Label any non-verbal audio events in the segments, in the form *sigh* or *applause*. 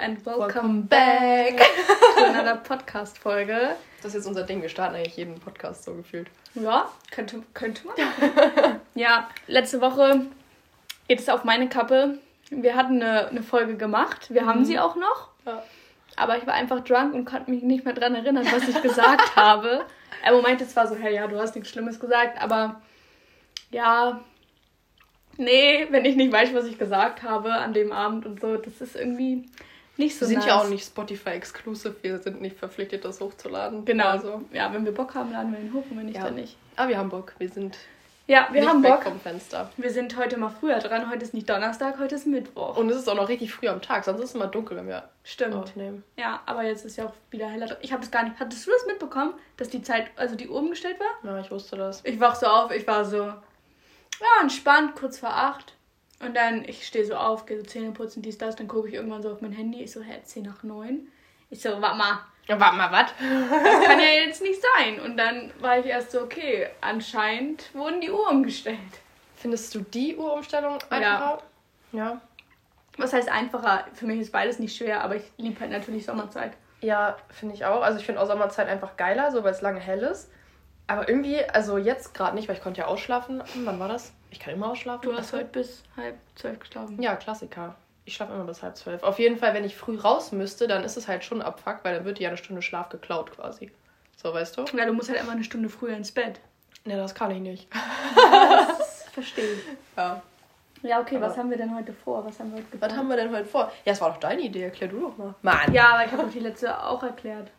and welcome, welcome back to another *laughs* Podcast-Folge. Das ist jetzt unser Ding. Wir starten eigentlich jeden Podcast so gefühlt. Ja, könnte, könnte man. *laughs* ja, letzte Woche geht es auf meine Kappe. Wir hatten eine, eine Folge gemacht. Wir mhm. haben sie auch noch. Ja. Aber ich war einfach drunk und konnte mich nicht mehr daran erinnern, was ich gesagt *laughs* habe. Er meinte zwar so, hey, ja, du hast nichts Schlimmes gesagt, aber ja, nee, wenn ich nicht weiß, was ich gesagt habe an dem Abend und so, das ist irgendwie nicht so Wir sind nice. ja auch nicht Spotify-exclusive, wir sind nicht verpflichtet, das hochzuladen. Genau. Also. Ja, wenn wir Bock haben, laden wir ihn hoch und wenn nicht, ja. dann nicht. Aber wir haben Bock, wir sind ja, wir haben Bock. vom Fenster. Wir sind heute mal früher dran. Heute ist nicht Donnerstag, heute ist Mittwoch. Und es ist auch noch richtig früh am Tag, sonst ist es immer dunkel, wenn wir Stimmt. aufnehmen. Ja, aber jetzt ist ja auch wieder heller. Ich habe das gar nicht. Hattest du das mitbekommen, dass die Zeit, also die Uhr umgestellt war? Ja, ich wusste das. Ich wach so auf, ich war so, ja, entspannt, kurz vor acht. Und dann, ich stehe so auf, gehe so Zähne putzen, dies, das, dann gucke ich irgendwann so auf mein Handy. Ich so, hä, 10 nach 9. Ich so, warte mal. Ja, warte mal, was? Das kann ja jetzt nicht sein. Und dann war ich erst so, okay, anscheinend wurden die Uhr umgestellt. Findest du die Uhrumstellung einfacher? Ja. ja. Was heißt einfacher? Für mich ist beides nicht schwer, aber ich liebe halt natürlich Sommerzeit. Ja, finde ich auch. Also ich finde auch Sommerzeit einfach geiler, so weil es lange hell ist. Aber irgendwie, also jetzt gerade nicht, weil ich konnte ja ausschlafen. Wann war das? Ich kann immer ausschlafen. Du hast heute bis halb zwölf geschlafen. Ja, Klassiker. Ich schlafe immer bis halb zwölf. Auf jeden Fall, wenn ich früh raus müsste, dann ist es halt schon Abfuck, weil dann wird dir ja eine Stunde Schlaf geklaut quasi. So, weißt du? Ja, du musst halt immer eine Stunde früher ins Bett. Ne, das kann ich nicht. Das *laughs* verstehe ich. Ja. Ja, okay, aber was haben wir denn heute vor? Was haben wir heute geplant? Was haben wir denn heute vor? Ja, es war doch deine Idee, erklär du doch mal. Mann. Ja, aber ich habe doch die letzte auch erklärt.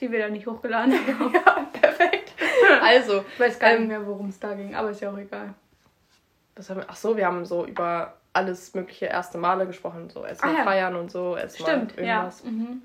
Die wir dann nicht hochgeladen *laughs* haben. ja, perfekt. Also. Ich weiß gar ähm, nicht mehr, worum es da ging, aber ist ja auch egal. Was haben wir? Ach so, wir haben so über alles mögliche erste Male gesprochen, so erstmal ah, ja. feiern und so, erstmal irgendwas. Ja. Mhm.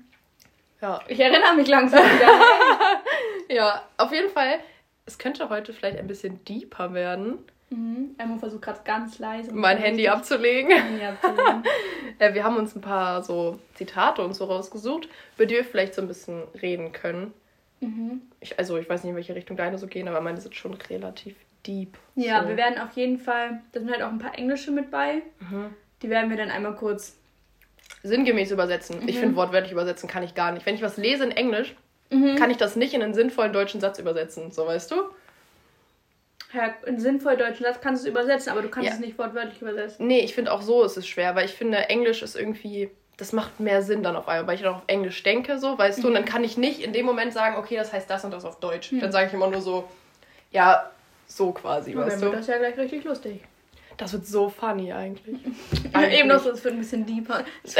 ja. Ich erinnere mich langsam wieder. *laughs* *laughs* ja, auf jeden Fall, es könnte heute vielleicht ein bisschen deeper werden. Mhm. Emma versucht gerade ganz leise. Mein Handy abzulegen. Handy abzulegen. *laughs* ja, wir haben uns ein paar so Zitate und so rausgesucht, über die wir vielleicht so ein bisschen reden können. Mhm. Ich, also ich weiß nicht, in welche Richtung deine so gehen, aber meine sind schon relativ deep. Ja, so. wir werden auf jeden Fall, da sind halt auch ein paar Englische mit bei. Mhm. Die werden wir dann einmal kurz sinngemäß übersetzen. Mhm. Ich finde, wortwörtlich übersetzen kann ich gar nicht. Wenn ich was lese in Englisch, mhm. kann ich das nicht in einen sinnvollen deutschen Satz übersetzen. So, weißt du? Ja, einen sinnvollen deutschen Satz kannst du es übersetzen, aber du kannst ja. es nicht wortwörtlich übersetzen. Nee, ich finde auch so ist es schwer, weil ich finde, Englisch ist irgendwie, das macht mehr Sinn dann auf einmal, weil ich dann auf Englisch denke, so, weißt mhm. du, und dann mhm. kann ich nicht in dem Moment sagen, okay, das heißt das und das auf Deutsch. Mhm. Dann sage ich immer nur so, ja, so quasi, weißt du. Dann wird das ja gleich richtig lustig. Das wird so funny eigentlich. *laughs* eigentlich. Eben noch so, es wird ein bisschen deeper. *laughs*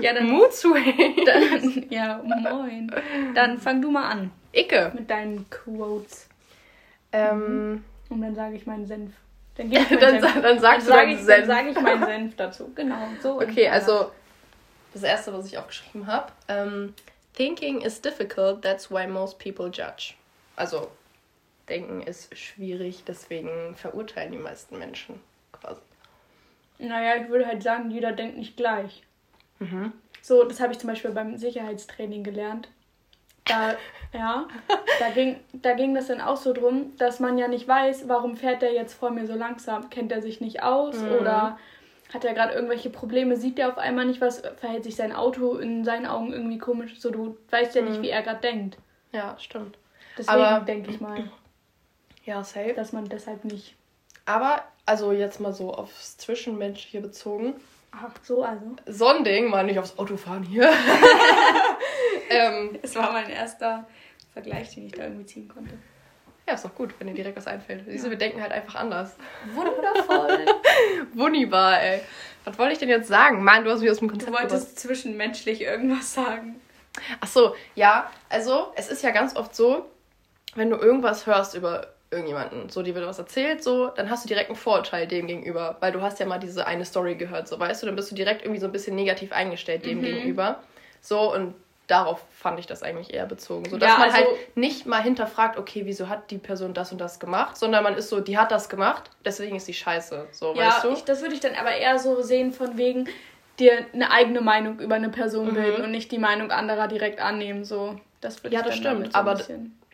ja, dann. Mood Dann, ja, moin. Dann fang du mal an. Icke. Mit deinen Quotes. Ähm. Mhm. Und dann sage ich meinen Senf. Dann, *laughs* ich dann, Senf. dann sagst dann du deinen Senf. Dann sage ich meinen Senf dazu. Genau, so. Okay, also das erste, was ich aufgeschrieben habe. Ähm, Thinking is difficult, that's why most people judge. Also Denken ist schwierig, deswegen verurteilen die meisten Menschen quasi. Naja, ich würde halt sagen, jeder denkt nicht gleich. Mhm. So, das habe ich zum Beispiel beim Sicherheitstraining gelernt. Da, *laughs* ja, da ging, da ging das dann auch so drum, dass man ja nicht weiß, warum fährt der jetzt vor mir so langsam? Kennt er sich nicht aus mhm. oder hat er gerade irgendwelche Probleme? Sieht er auf einmal nicht was? Verhält sich sein Auto in seinen Augen irgendwie komisch? So, du weißt ja nicht, mhm. wie er gerade denkt. Ja, stimmt. Deswegen denke ich mal. Ja, safe. Dass man deshalb nicht. Aber, also jetzt mal so aufs Zwischenmenschliche bezogen. Ach, so also. So ein Ding, mal nicht aufs Autofahren hier. *laughs* ähm, es war mein erster Vergleich, den ich da irgendwie ziehen konnte. Ja, ist doch gut, wenn dir direkt was einfällt. Siehst du, wir denken halt einfach anders. Wundervoll. *laughs* Wunderbar, ey. Was wollte ich denn jetzt sagen? Mann, du hast mich aus dem Konzept Du wolltest gebracht. zwischenmenschlich irgendwas sagen. Ach so, ja. Also, es ist ja ganz oft so, wenn du irgendwas hörst über irgendjemanden, so die wird was erzählt, so, dann hast du direkt einen Vorurteil dem gegenüber, weil du hast ja mal diese eine Story gehört, so weißt du, dann bist du direkt irgendwie so ein bisschen negativ eingestellt dem mhm. gegenüber. So und darauf fand ich das eigentlich eher bezogen, so dass ja, man also, halt nicht mal hinterfragt, okay, wieso hat die Person das und das gemacht, sondern man ist so, die hat das gemacht, deswegen ist sie scheiße, so ja, weißt du? Ich, das würde ich dann aber eher so sehen von wegen dir eine eigene Meinung über eine Person mhm. bilden und nicht die Meinung anderer direkt annehmen, so. Das ja, das stimmt, so aber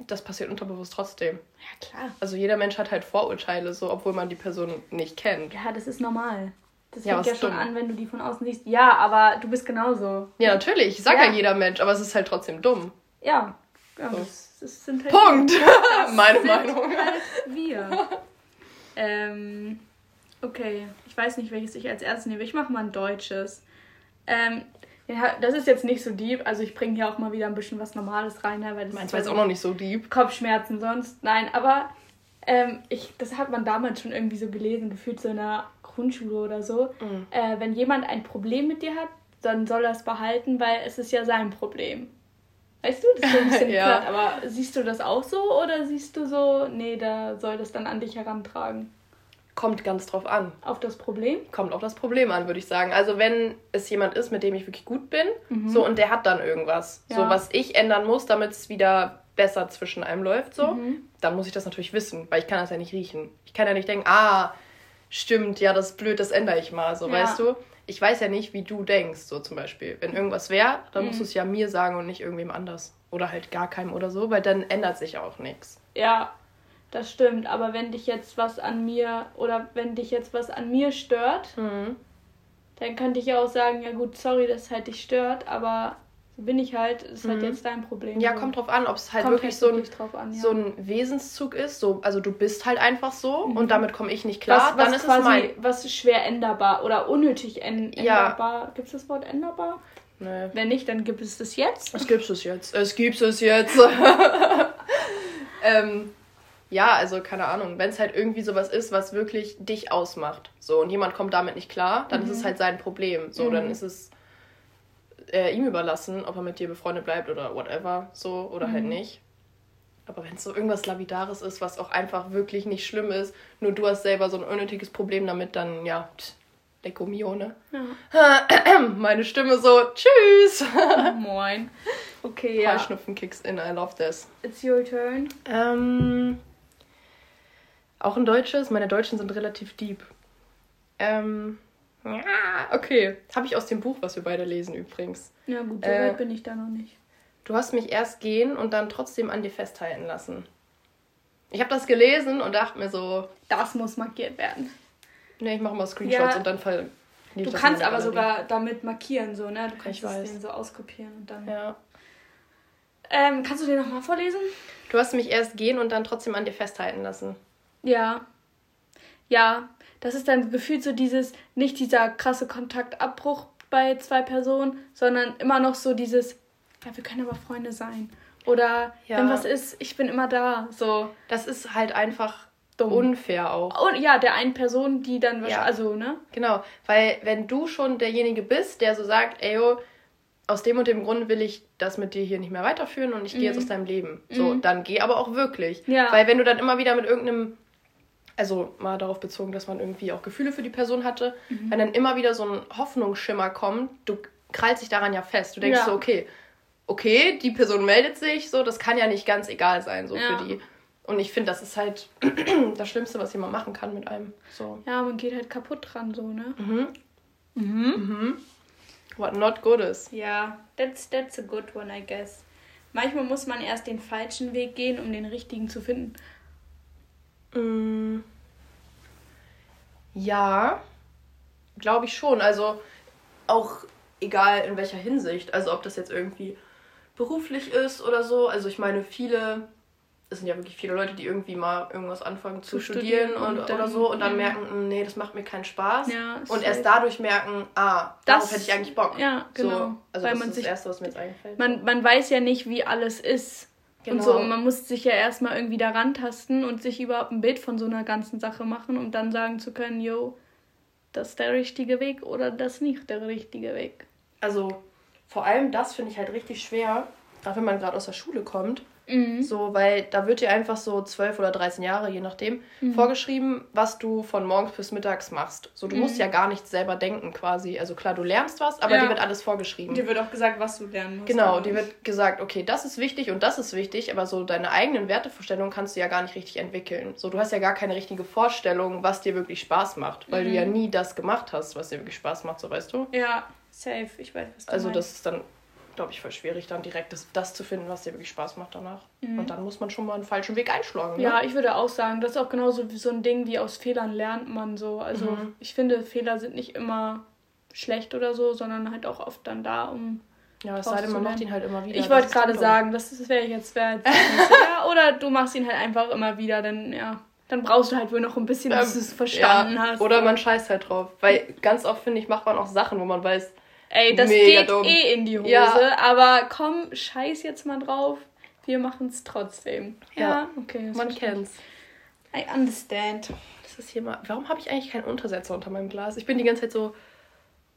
das passiert unterbewusst trotzdem. Ja, klar. Also jeder Mensch hat halt Vorurteile, so obwohl man die Person nicht kennt. Ja, das ist normal. Das ja, fängt ja schon dumm. an, wenn du die von außen siehst. Ja, aber du bist genauso. Ja, natürlich. Ich sag ja, ja jeder Mensch, aber es ist halt trotzdem dumm. Ja. ja so. das, das sind halt Punkt. *laughs* Meine Meinung. Halt wir. *laughs* ähm, okay. Ich weiß nicht, welches ich als erstes nehme. Ich mache mal ein deutsches. Ähm, ja, das ist jetzt nicht so deep. Also ich bringe hier auch mal wieder ein bisschen was Normales rein. Ne, weil das Meins war jetzt auch noch nicht so deep. Kopfschmerzen sonst. Nein, aber ähm, ich, das hat man damals schon irgendwie so gelesen, gefühlt so in der Grundschule oder so. Mhm. Äh, wenn jemand ein Problem mit dir hat, dann soll er es behalten, weil es ist ja sein Problem. Weißt du, das ist so ein bisschen *laughs* ja. platt, aber siehst du das auch so oder siehst du so, nee, da soll das dann an dich herantragen? Kommt ganz drauf an. Auf das Problem? Kommt auf das Problem an, würde ich sagen. Also wenn es jemand ist, mit dem ich wirklich gut bin, mhm. so und der hat dann irgendwas, ja. so was ich ändern muss, damit es wieder besser zwischen einem läuft, so, mhm. dann muss ich das natürlich wissen, weil ich kann das ja nicht riechen. Ich kann ja nicht denken, ah, stimmt, ja, das ist blöd, das ändere ich mal, so, ja. weißt du? Ich weiß ja nicht, wie du denkst, so zum Beispiel. Wenn irgendwas wäre, dann mhm. musst du es ja mir sagen und nicht irgendwem anders. Oder halt gar keinem oder so, weil dann ändert sich auch nichts. Ja, das stimmt. Aber wenn dich jetzt was an mir oder wenn dich jetzt was an mir stört, mhm. dann könnte ich ja auch sagen, ja gut, sorry, dass halt dich stört, aber so bin ich halt, ist halt mhm. jetzt dein Problem. Ja, kommt drauf an, ob es halt kommt wirklich, halt so, ein, an, ja. so ein Wesenszug ist. So, also du bist halt einfach so mhm. und damit komme ich nicht klar. Was, was dann ist quasi, es mein... was schwer änderbar oder unnötig änderbar. Ja. Gibt es das Wort änderbar? Nee. Wenn nicht, dann gibt es das jetzt. Es gibt es jetzt. Es gibt es jetzt. *laughs* *laughs* ähm, ja, also keine Ahnung, wenn es halt irgendwie sowas ist, was wirklich dich ausmacht, so und jemand kommt damit nicht klar, dann mhm. ist es mhm. halt sein Problem. So, mhm. dann ist es äh, ihm überlassen, ob er mit dir befreundet bleibt oder whatever, so oder halt mhm. halt nicht. Aber wenn es so irgendwas Labidares ist, was auch einfach wirklich nicht schlimm ist, nur du hast selber so ein unnötiges Problem damit, dann ja, Lecco mio, ne? Ja. *clears throat* Meine Stimme so, tschüss. *laughs* Moin. Okay, ja. Heuschnupfen kicks in, I love this. It's your turn. Ähm, auch ein deutsches. Meine Deutschen sind relativ deep. Ähm, ja, okay. Habe ich aus dem Buch, was wir beide lesen übrigens. Ja gut, so äh, weit bin ich da noch nicht. Du hast mich erst gehen und dann trotzdem an dir festhalten lassen. Ich habe das gelesen und dachte mir so... Das muss markiert werden. Ne, ich mache mal Screenshots ja, und dann fall. Du kannst aber sogar damit markieren, so, ne? Du kannst den so auskopieren und dann... Ja. Ähm, kannst du den nochmal vorlesen? Du hast mich erst gehen und dann trotzdem an dir festhalten lassen. Ja. Ja, das ist dann gefühlt so dieses, nicht dieser krasse Kontaktabbruch bei zwei Personen, sondern immer noch so dieses, ja, wir können aber Freunde sein. Oder ja. wenn was ist, ich bin immer da. So. Das ist halt einfach dumm. unfair auch. Und ja, der einen Person, die dann wahrscheinlich, ja. also, ne? Genau, weil wenn du schon derjenige bist, der so sagt, ey, yo, aus dem und dem Grund will ich das mit dir hier nicht mehr weiterführen und ich mhm. gehe jetzt aus deinem Leben. So, mhm. dann geh aber auch wirklich. Ja. Weil wenn du dann immer wieder mit irgendeinem also mal darauf bezogen, dass man irgendwie auch Gefühle für die Person hatte, mhm. wenn dann immer wieder so ein Hoffnungsschimmer kommt, du krallst dich daran ja fest. Du denkst ja. so, okay, okay, die Person meldet sich, so, das kann ja nicht ganz egal sein, so ja. für die. Und ich finde, das ist halt *clears throat* das Schlimmste, was jemand machen kann mit einem. So. Ja, man geht halt kaputt dran, so, ne? Mhm. Mhm. Mhm. What not good is. Ja, that's, that's a good one, I guess. Manchmal muss man erst den falschen Weg gehen, um den richtigen zu finden. Mm, ja, glaube ich schon. Also auch egal in welcher Hinsicht. Also ob das jetzt irgendwie beruflich ist oder so. Also ich meine, viele es sind ja wirklich viele Leute, die irgendwie mal irgendwas anfangen zu, zu studieren, studieren, und, und dann, oder so und dann ja. merken, hm, nee, das macht mir keinen Spaß. Ja, und erst dadurch merken, ah, das, darauf hätte ich eigentlich Bock. Ja, genau. So, also Weil das man ist sich, das Erste, was mir jetzt einfällt. Man, man weiß ja nicht, wie alles ist. Genau. Und so, und man muss sich ja erstmal irgendwie daran tasten und sich überhaupt ein Bild von so einer ganzen Sache machen, um dann sagen zu können, yo, das ist der richtige Weg oder das nicht der richtige Weg. Also vor allem das finde ich halt richtig schwer, auch wenn man gerade aus der Schule kommt, Mhm. So, weil da wird dir einfach so zwölf oder 13 Jahre, je nachdem, mhm. vorgeschrieben, was du von morgens bis mittags machst. So, du mhm. musst ja gar nichts selber denken quasi. Also klar, du lernst was, aber ja. dir wird alles vorgeschrieben. Dir wird auch gesagt, was du lernen musst. Genau, dir wird gesagt, okay, das ist wichtig und das ist wichtig, aber so deine eigenen Wertevorstellungen kannst du ja gar nicht richtig entwickeln. So, du hast ja gar keine richtige Vorstellung, was dir wirklich Spaß macht, weil du ja mhm. nie das gemacht hast, was dir wirklich Spaß macht, so weißt du? Ja, safe, ich weiß, was du Also, meinst. das ist dann glaube ich, voll schwierig, dann direkt das, das zu finden, was dir wirklich Spaß macht danach. Mhm. Und dann muss man schon mal einen falschen Weg einschlagen. Ne? Ja, ich würde auch sagen, das ist auch genauso wie so ein Ding, wie aus Fehlern lernt man so. Also mhm. ich finde, Fehler sind nicht immer schlecht oder so, sondern halt auch oft dann da, um. Ja, es sei denn, man macht ihn halt immer wieder. Ich wollte gerade sagen, das, das wäre jetzt wär jetzt ja, *laughs* Oder du machst ihn halt einfach immer wieder, denn ja dann brauchst du halt wohl noch ein bisschen, bis ähm, du es verstanden ja, hast. Oder man scheißt halt drauf. Weil ganz oft, finde ich, macht man auch Sachen, wo man weiß, ey, das geht dumm. eh in die Hose, ja. aber komm, scheiß jetzt mal drauf. Wir machen es trotzdem. Ja, ja okay. Man kennt's. I understand. Das ist hier mal. Warum habe ich eigentlich keinen Untersetzer unter meinem Glas? Ich bin die ganze Zeit so.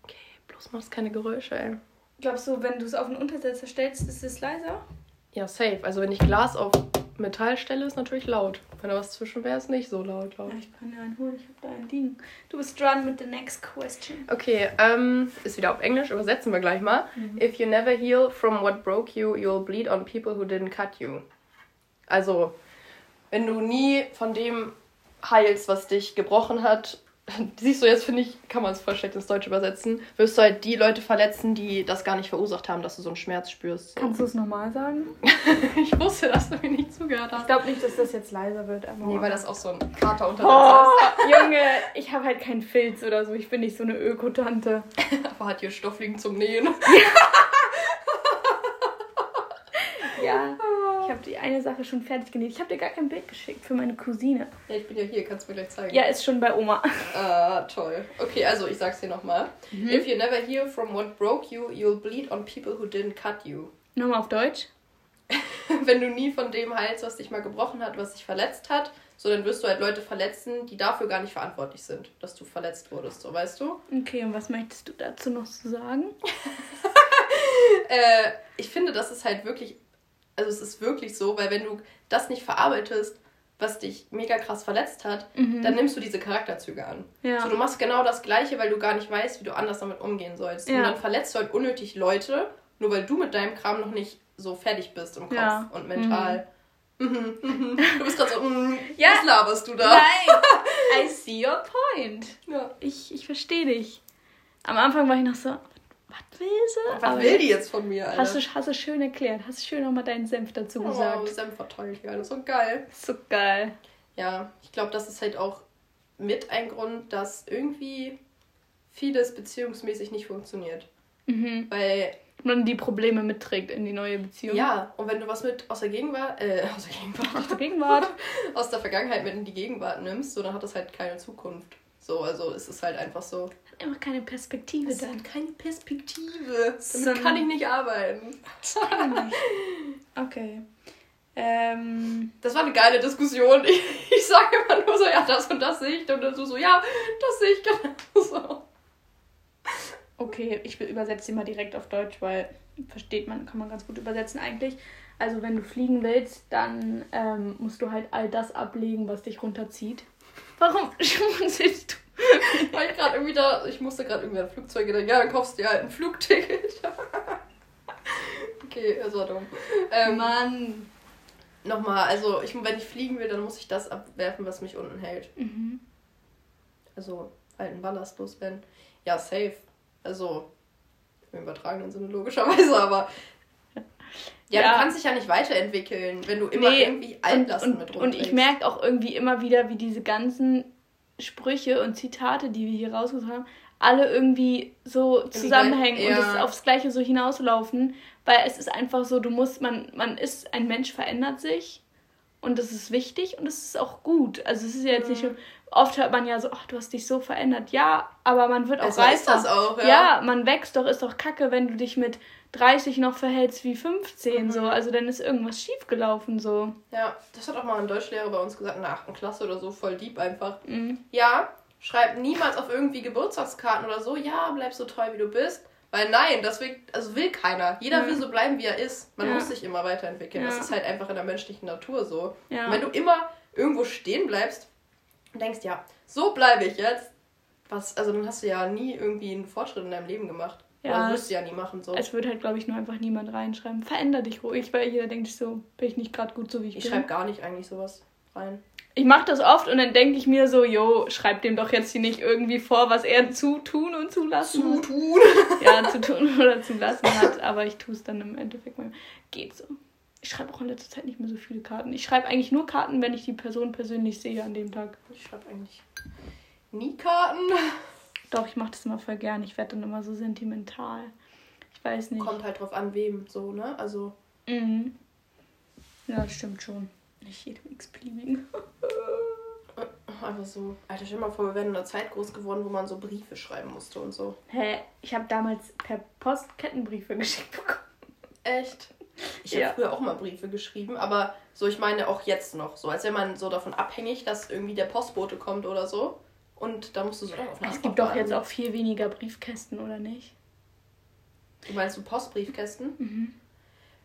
Okay, bloß machst keine Geräusche, ey. Glaubst du, wenn du es auf einen Untersetzer stellst, ist es leiser? Ja, safe. Also wenn ich Glas auf Metallstelle ist natürlich laut. Wenn da was zwischen wäre, ist nicht so laut, glaube ich. Ja, ich kann ja einen holen, ich habe da einen liegen. Du bist dran mit the next question. Okay, ähm, ist wieder auf Englisch, übersetzen wir gleich mal. Mhm. If you never heal from what broke you, you'll bleed on people who didn't cut you. Also, wenn du nie von dem heilst, was dich gebrochen hat, *laughs* siehst du, jetzt finde ich, kann man es voll schlecht ins Deutsche übersetzen, wirst du halt die Leute verletzen, die das gar nicht verursacht haben, dass du so einen Schmerz spürst. Kannst du es nochmal sagen? *laughs* ich wusste, dass du mir nicht zugehört hast. Ich glaube nicht, dass das jetzt leiser wird. Aber nee, weil das auch so ein Kater unter oh, ist. *laughs* Junge, ich habe halt keinen Filz oder so. Ich bin nicht so eine Ökotante. aber hat hier Stoff liegen zum Nähen. ja. Ich habe die eine Sache schon fertig genäht. Ich habe dir gar kein Bild geschickt für meine Cousine. Ja, ich bin ja hier, kannst du mir gleich zeigen. Ja, ist schon bei Oma. Ah, toll. Okay, also ich sag's dir nochmal. Mhm. If you never heal from what broke you, you'll bleed on people who didn't cut you. Nochmal auf Deutsch. *laughs* Wenn du nie von dem heilst, was dich mal gebrochen hat, was dich verletzt hat, so dann wirst du halt Leute verletzen, die dafür gar nicht verantwortlich sind, dass du verletzt wurdest, so weißt du? Okay, und was möchtest du dazu noch zu sagen? *laughs* äh, ich finde, das ist halt wirklich also es ist wirklich so, weil wenn du das nicht verarbeitest, was dich mega krass verletzt hat, mhm. dann nimmst du diese Charakterzüge an. Ja. So, du machst genau das Gleiche, weil du gar nicht weißt, wie du anders damit umgehen sollst. Ja. Und dann verletzt du halt unnötig Leute, nur weil du mit deinem Kram noch nicht so fertig bist im Kopf ja. und mental. Mhm. Mhm, du bist gerade so, mm, *laughs* ja. was laberst du da? Nein, *laughs* I see your point. Ich, ich verstehe dich. Am Anfang war ich noch so, was will sie? Was Aber will die jetzt von mir, Alter? Hast du, hast du schön erklärt. Hast du schön nochmal deinen Senf dazu oh, gesagt. Oh, Senf verteilt, ja. Das ist so geil. So geil. Ja, ich glaube, das ist halt auch mit ein Grund, dass irgendwie vieles beziehungsmäßig nicht funktioniert. Mhm. Weil man die Probleme mitträgt in die neue Beziehung. Ja, und wenn du was mit aus der Gegenwart, äh, aus der Gegenwart, aus der Gegenwart, *laughs* aus der Vergangenheit mit in die Gegenwart nimmst, so dann hat das halt keine Zukunft. So, also es ist halt einfach so. Hat einfach keine Perspektive es dann. Hat keine Perspektive. Damit kann ich nicht arbeiten. okay. Ähm, das war eine geile Diskussion. Ich, ich sage immer nur so, ja, das und das sehe ich. Und dann so, so ja, das sehe ich genau so. Okay, ich übersetze sie mal direkt auf Deutsch, weil versteht man, kann man ganz gut übersetzen eigentlich. Also wenn du fliegen willst, dann ähm, musst du halt all das ablegen, was dich runterzieht. Warum *laughs* schmunzelst du? Weil ich gerade irgendwie da, ich musste gerade irgendwie an Flugzeuge denken. Ja, dann kaufst du dir halt ein Flugticket. *laughs* okay, das war dumm. Ähm, Mann. Nochmal, also ich, wenn ich fliegen will, dann muss ich das abwerfen, was mich unten hält. Mhm. Also alten Ballast loswerden. Ja, safe. Also im übertragenen Sinne logischerweise, aber ja, ja, du kannst dich ja nicht weiterentwickeln, wenn du immer nee, irgendwie Altlasten und, mit Und ich merke auch irgendwie immer wieder, wie diese ganzen Sprüche und Zitate, die wir hier rausgesucht haben, alle irgendwie so zusammenhängen ja. und es aufs Gleiche so hinauslaufen, weil es ist einfach so, du musst, man, man ist, ein Mensch verändert sich und das ist wichtig und es ist auch gut. Also es ist ja jetzt mhm. nicht, oft hört man ja so, ach, du hast dich so verändert. Ja, aber man wird auch also reifer. Ist das auch, ja. ja, man wächst doch, ist doch kacke, wenn du dich mit 30 noch verhältst wie 15, mhm. so. Also dann ist irgendwas schiefgelaufen, so. Ja, das hat auch mal ein Deutschlehrer bei uns gesagt, in der 8. Klasse oder so, voll deep einfach. Mhm. Ja, schreib niemals auf irgendwie Geburtstagskarten oder so, ja, bleib so treu, wie du bist. Weil nein, das will, also will keiner. Jeder ja. will so bleiben, wie er ist. Man ja. muss sich immer weiterentwickeln. Ja. Das ist halt einfach in der menschlichen Natur so. Und wenn du immer irgendwo stehen bleibst und denkst, ja, so bleibe ich jetzt, was, also dann hast du ja nie irgendwie einen Fortschritt in deinem Leben gemacht. Ja, das wirst du ja nie machen. So. Es wird halt, glaube ich, nur einfach niemand reinschreiben. Veränder dich ruhig, weil jeder denkt so, bin ich nicht gerade gut so, wie ich, ich bin. Ich schreibe gar nicht eigentlich sowas rein. Ich mache das oft und dann denke ich mir so, jo, schreib dem doch jetzt hier nicht irgendwie vor, was er zu tun und zulassen zu hat. tun. *laughs* Ja, zu tun oder zu lassen hat, aber ich tue es dann im Endeffekt mal. Geht so. Ich schreibe auch in letzter Zeit nicht mehr so viele Karten. Ich schreibe eigentlich nur Karten, wenn ich die Person persönlich sehe an dem Tag. Ich schreibe eigentlich nie Karten. Doch, ich mache das immer voll gern. Ich werde dann immer so sentimental. Ich weiß nicht. Kommt halt drauf an, wem so, ne? Also. Mhm. Ja, das stimmt schon. Nicht jedem x-beliebigen. *laughs* Einfach so. Alter, stell mal vor, wir wären in einer Zeit groß geworden, wo man so Briefe schreiben musste und so. Hä? Ich habe damals per Post Kettenbriefe *laughs* geschickt bekommen. Echt? Ich ja. habe früher auch mal Briefe geschrieben, aber so, ich meine auch jetzt noch. So, als wäre man so davon abhängig, dass irgendwie der Postbote kommt oder so. Und da musst du so auf Es gibt doch jetzt auch viel weniger Briefkästen, oder nicht? Du meinst du Postbriefkästen? Mhm.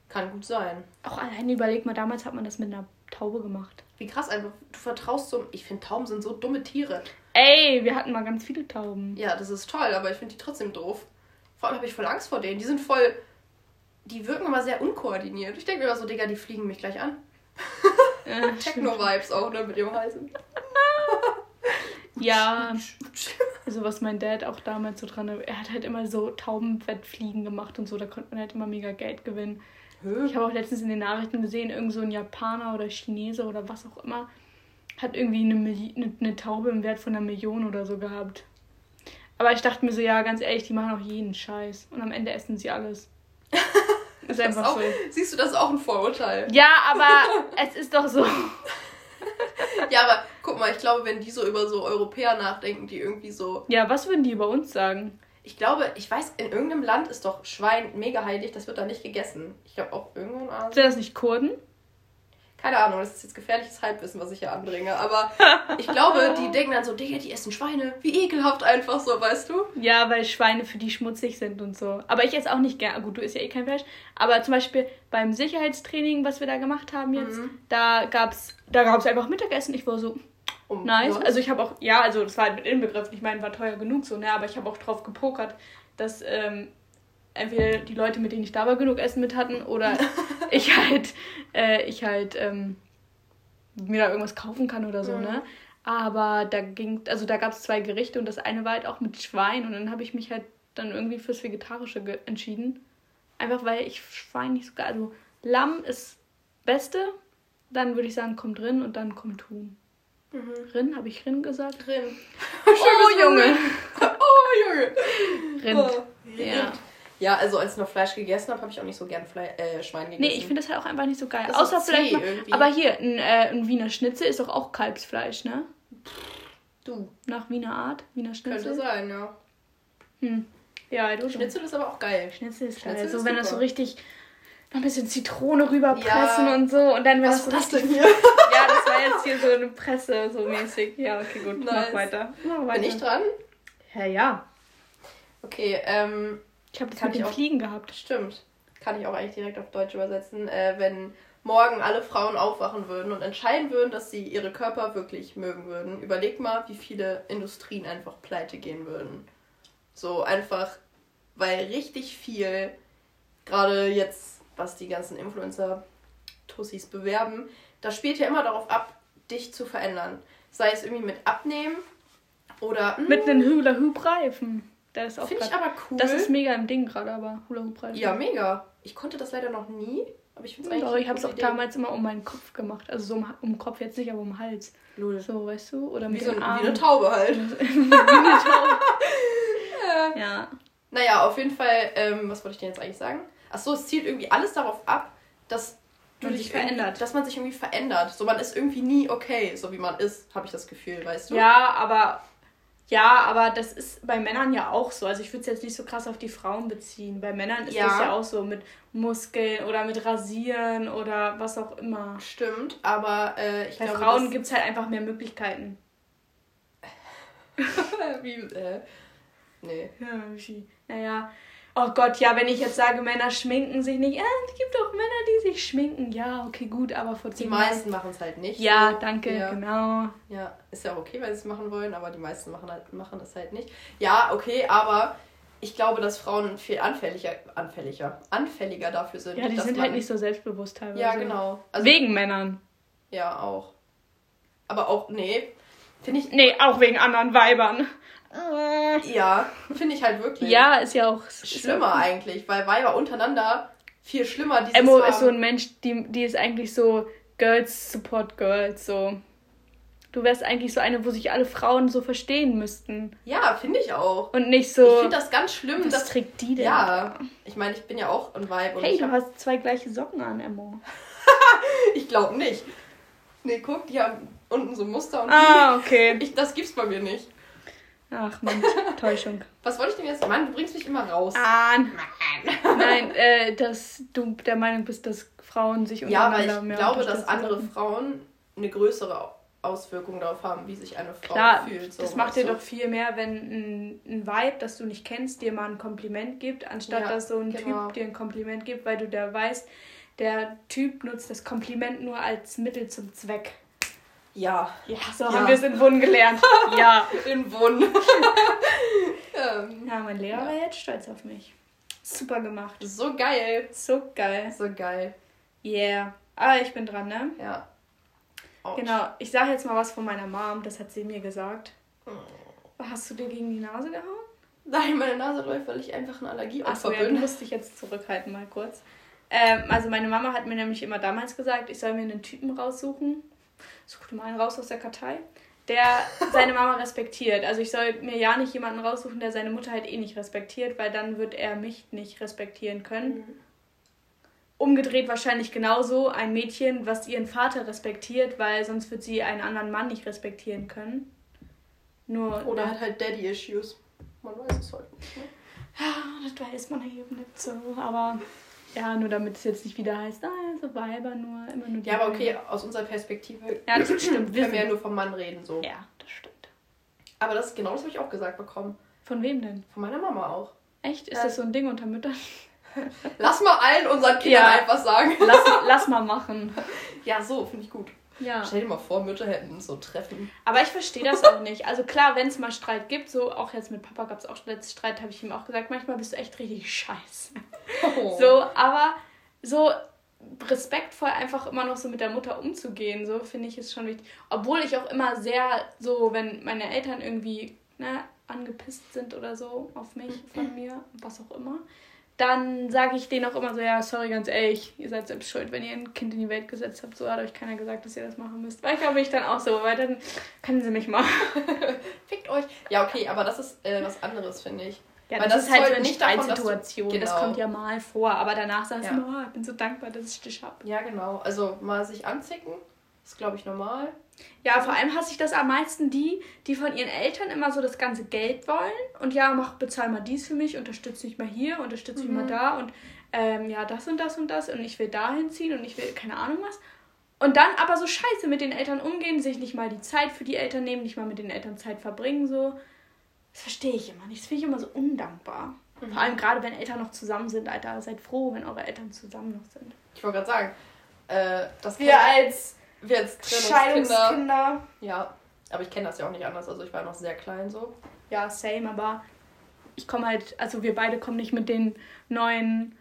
Kann gut sein. Auch alleine überleg mal, damals hat man das mit einer Taube gemacht. Wie krass einfach. Du vertraust so. Ich finde, Tauben sind so dumme Tiere. Ey, wir hatten mal ganz viele Tauben. Ja, das ist toll, aber ich finde die trotzdem doof. Vor allem habe ich voll Angst vor denen. Die sind voll. Die wirken immer sehr unkoordiniert. Ich denke mir immer so, Digga, die fliegen mich gleich an. Äh, *laughs* Techno-Vibes auch, ne, mit ihrem Hals. *laughs* ja. *laughs* Also was mein Dad auch damals so dran, er hat halt immer so Taubenwettfliegen gemacht und so, da konnte man halt immer mega Geld gewinnen. Ich habe auch letztens in den Nachrichten gesehen, irgend so ein Japaner oder Chinese oder was auch immer hat irgendwie eine, eine, eine Taube im Wert von einer Million oder so gehabt. Aber ich dachte mir so, ja, ganz ehrlich, die machen auch jeden Scheiß. Und am Ende essen sie alles. *laughs* ist einfach auch, so. Siehst du, das ist auch ein Vorurteil. Ja, aber *laughs* es ist doch so. ja, aber guck mal, ich glaube, wenn die so über so Europäer nachdenken, die irgendwie so. Ja, was würden die über uns sagen? Ich glaube, ich weiß, in irgendeinem Land ist doch Schwein mega heilig, das wird da nicht gegessen. Ich glaube auch irgendwo in Asien. Sind das nicht Kurden? Keine Ahnung, das ist jetzt gefährliches Halbwissen, was ich hier anbringe. Aber *laughs* ich glaube, die denken dann so, Digga, die essen Schweine. Wie ekelhaft einfach so, weißt du? Ja, weil Schweine für die schmutzig sind und so. Aber ich esse auch nicht gern. Gut, du isst ja eh kein Fleisch. Aber zum Beispiel beim Sicherheitstraining, was wir da gemacht haben jetzt, mhm. da gab's, da gab's einfach Mittagessen. Ich war so, um, nice. Was? Also ich habe auch, ja, also das war halt mit Inbegriff. Ich meine, war teuer genug so, ne? Aber ich habe auch drauf gepokert, dass ähm, entweder die Leute, mit denen ich da war, genug Essen mit hatten oder *laughs* ich halt, äh, ich halt ähm, mir da irgendwas kaufen kann oder so, mhm. ne? Aber da ging, also da gab es zwei Gerichte und das eine war halt auch mit Schwein und dann habe ich mich halt dann irgendwie fürs Vegetarische entschieden. Einfach weil ich Schwein nicht so geil. Also Lamm ist Beste, dann würde ich sagen, kommt drin und dann kommt Huhn. Mhm. Rin, habe ich Rin gesagt? Rin. *laughs* oh, Junge. *laughs* oh, Junge. Rind. Oh, ja. Ja, also als ich noch Fleisch gegessen habe, habe ich auch nicht so gern Fle äh, Schwein gegessen. Nee, ich finde das halt auch einfach nicht so geil. Das Außer vielleicht mal, Aber hier, ein, äh, ein Wiener Schnitzel ist doch auch Kalbsfleisch, ne? Du. Nach Wiener Art? Wiener Schnitzel? Könnte sein, ja. Hm. Ja, du Schnitzel ist aber auch geil. Schnitzel ist geil. Schnitzel so, wenn das so richtig noch ein bisschen Zitrone rüberpressen ja. und so. Und dann wenn Was das so richtig. Denn hier? *laughs* ja, jetzt hier so eine Presse, so mäßig. Ja, okay, gut. Nice. Mach weiter. Mach weiter. Bin ich dran? Ja, ja. Okay, ähm, ich habe das mit dem auch, Fliegen gehabt. Stimmt. Kann ich auch eigentlich direkt auf Deutsch übersetzen. Äh, wenn morgen alle Frauen aufwachen würden und entscheiden würden, dass sie ihre Körper wirklich mögen würden, überleg mal, wie viele Industrien einfach pleite gehen würden. So einfach, weil richtig viel, gerade jetzt, was die ganzen Influencer-Tussis bewerben, das spielt ja immer darauf ab, dich zu verändern. Sei es irgendwie mit Abnehmen oder. Mit einem Hula-Hoop-Reifen. Das ist auch Finde ich aber cool. Das ist mega im Ding gerade, aber Hula Hoop Reifen. Ja, mega. Ich konnte das leider noch nie, aber ich finde es eigentlich. Doch, ich habe es auch Idee. damals immer um meinen Kopf gemacht. Also so um, um den Kopf jetzt nicht, aber um den Hals. Lul. So, weißt du? Oder mit wie, so, *laughs* wie eine Taube halt. wie eine Taube. *laughs* ja. ja. Naja, auf jeden Fall, ähm, was wollte ich denn jetzt eigentlich sagen? Achso, es zielt irgendwie alles darauf ab, dass man dich verändert. Dass man sich irgendwie verändert. So, man ist irgendwie nie okay, so wie man ist, habe ich das Gefühl, weißt du? Ja, aber ja, aber das ist bei Männern ja auch so. Also ich würde es jetzt nicht so krass auf die Frauen beziehen. Bei Männern ist ja. das ja auch so mit Muskeln oder mit Rasieren oder was auch immer. Stimmt, aber äh, ich bei glaube. Bei Frauen gibt es halt einfach mehr Möglichkeiten. *laughs* Wie, äh, nee. Ja, wie, naja, oh Gott, ja, wenn ich jetzt sage, Männer schminken sich nicht, äh, es gibt auch Männer, die sich schminken. Ja, okay, gut, aber vor zehn Die meisten machen es halt nicht. Ja, danke, ja. genau. Ja, ist ja okay, weil sie es machen wollen, aber die meisten machen halt, machen das halt nicht. Ja, okay, aber ich glaube, dass Frauen viel anfälliger, anfälliger, anfälliger dafür sind. Ja, die sind halt nicht so selbstbewusst teilweise. Ja, genau. Also, Wegen Männern. Ja, auch. Aber auch, nee, finde ich. Nee, auch wegen anderen Weibern. Ja, finde ich halt wirklich. Ja, ist ja auch. Schlimmer eigentlich, weil Weiber untereinander viel schlimmer dieses Emmo ist so ein Mensch, die, die ist eigentlich so Girls support Girls, so. Du wärst eigentlich so eine, wo sich alle Frauen so verstehen müssten. Ja, finde ich auch. Und nicht so. Ich finde das ganz schlimm. Was dass, trägt die denn? Ja. Ich meine, ich bin ja auch ein Vibe. hey, du hast zwei gleiche Socken an, Emmo. *laughs* ich glaube nicht. Nee, guck, die haben unten so Muster und. Ah, okay. Ich, das gibt's bei mir nicht. Ach Mann, Täuschung. *laughs* Was wollte ich denn jetzt? Mann, du bringst mich immer raus. Ah, Mann. Nein, äh, dass du der Meinung bist, dass Frauen sich untereinander Ja, aber ich glaube, dass andere Frauen eine größere Auswirkung darauf haben, wie sich eine Frau Klar, fühlt. So, das macht dir so. doch viel mehr, wenn ein, ein Vibe, das du nicht kennst, dir mal ein Kompliment gibt, anstatt ja, dass so ein genau. Typ dir ein Kompliment gibt, weil du da weißt, der Typ nutzt das Kompliment nur als Mittel zum Zweck. Ja. Ja, so ja. haben wir es in Wunn gelernt. *laughs* ja. In *laughs* ähm, ja, mein Lehrer ja. war jetzt stolz auf mich. Super gemacht. So geil. So geil. So geil. Yeah. Ah, ich bin dran, ne? Ja. Ouch. Genau. Ich sage jetzt mal was von meiner Mom. Das hat sie mir gesagt. Oh. Hast du dir gegen die Nase gehauen? Nein, meine Nase läuft, weil ich einfach eine Allergie habe. Achso, ja, du musst dich jetzt zurückhalten mal kurz. Ähm, also meine Mama hat mir nämlich immer damals gesagt, ich soll mir einen Typen raussuchen, such dir mal einen raus aus der Kartei, der seine Mama *laughs* respektiert. Also ich soll mir ja nicht jemanden raussuchen, der seine Mutter halt eh nicht respektiert, weil dann wird er mich nicht respektieren können. Mhm. Umgedreht wahrscheinlich genauso ein Mädchen, was ihren Vater respektiert, weil sonst wird sie einen anderen Mann nicht respektieren können. Nur Oder hat halt Daddy-Issues. Man weiß es halt nicht. Ne? Ja, das weiß man eben nicht so. Aber ja, nur damit es jetzt nicht wieder heißt, ah, so Weiber nur, immer nur die. Ja, aber okay, aus unserer Perspektive. Ja, das stimmt. Wir können ja nur vom Mann reden, so. Ja, das stimmt. Aber das genau das habe ich auch gesagt bekommen. Von wem denn? Von meiner Mama auch. Echt? Ist ja. das so ein Ding unter Müttern? Lass mal allen unseren Kindern ja. einfach sagen. Lass, lass mal machen. Ja, so, finde ich gut. Ja. Stell dir mal vor, Mütter hätten so Treffen. Aber ich verstehe das auch nicht. Also klar, wenn es mal Streit gibt, so auch jetzt mit Papa gab es auch letzten Streit, habe ich ihm auch gesagt, manchmal bist du echt richtig scheiße. Oh. So, aber so respektvoll einfach immer noch so mit der Mutter umzugehen, so finde ich es schon wichtig. Obwohl ich auch immer sehr so, wenn meine Eltern irgendwie ne, angepisst sind oder so auf mich, von *clears throat* mir, was auch immer, dann sage ich denen auch immer so, ja, sorry, ganz ehrlich, ihr seid selbst schuld, wenn ihr ein Kind in die Welt gesetzt habt. So hat euch keiner gesagt, dass ihr das machen müsst. Weil ich glaube, ich dann auch so, weil dann können sie mich mal. *laughs* Fickt euch. Ja, okay, aber das ist äh, was anderes, finde ich. Ja, Weil das, das ist halt so eine Streitsituation. Genau. Das kommt ja mal vor. Aber danach sagst ja. du, oh, ich bin so dankbar, dass ich dich habe. Ja, genau. Also mal sich anzicken, ist, glaube ich, normal. Ja, vor allem hasse ich das am meisten die, die von ihren Eltern immer so das ganze Geld wollen und ja, mach, bezahl mal dies für mich, unterstütze mich mal hier, unterstütze mich mhm. mal da und ähm, ja, das und das und das und ich will dahin ziehen und ich will keine Ahnung was. Und dann aber so scheiße mit den Eltern umgehen, sich nicht mal die Zeit für die Eltern nehmen, nicht mal mit den Eltern Zeit verbringen, so. Das verstehe ich immer nicht. Das finde ich immer so undankbar. Mhm. Vor allem gerade, wenn Eltern noch zusammen sind, Alter. Seid froh, wenn eure Eltern zusammen noch sind. Ich wollte gerade sagen, äh, das wir als wir als Scheidungskinder. Ja, aber ich kenne das ja auch nicht anders. Also ich war noch sehr klein so. Ja, same, aber ich komme halt, also wir beide kommen nicht mit den neuen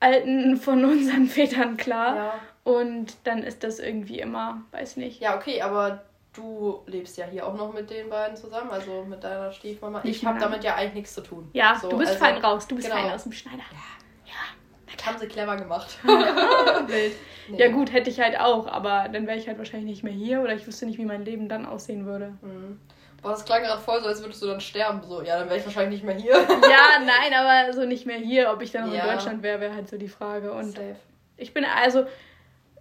Alten von unseren *laughs* Vätern klar. Ja. Und dann ist das irgendwie immer, weiß nicht. Ja, okay, aber du lebst ja hier auch noch mit den beiden zusammen, also mit deiner Stiefmama. Ich habe damit ja eigentlich nichts zu tun. Ja, so, du bist also, fein raus, du bist genau. fein aus dem Schneider. Ja. Haben sie clever gemacht. *laughs* Nee. Ja gut, hätte ich halt auch, aber dann wäre ich halt wahrscheinlich nicht mehr hier oder ich wüsste nicht, wie mein Leben dann aussehen würde. Mhm. Boah, das klang gerade voll so, als würdest du dann sterben. So, ja, dann wäre ich wahrscheinlich nicht mehr hier. *laughs* ja, nein, aber so nicht mehr hier. Ob ich dann noch ja. in Deutschland wäre, wäre halt so die Frage. Und Safe. ich bin also,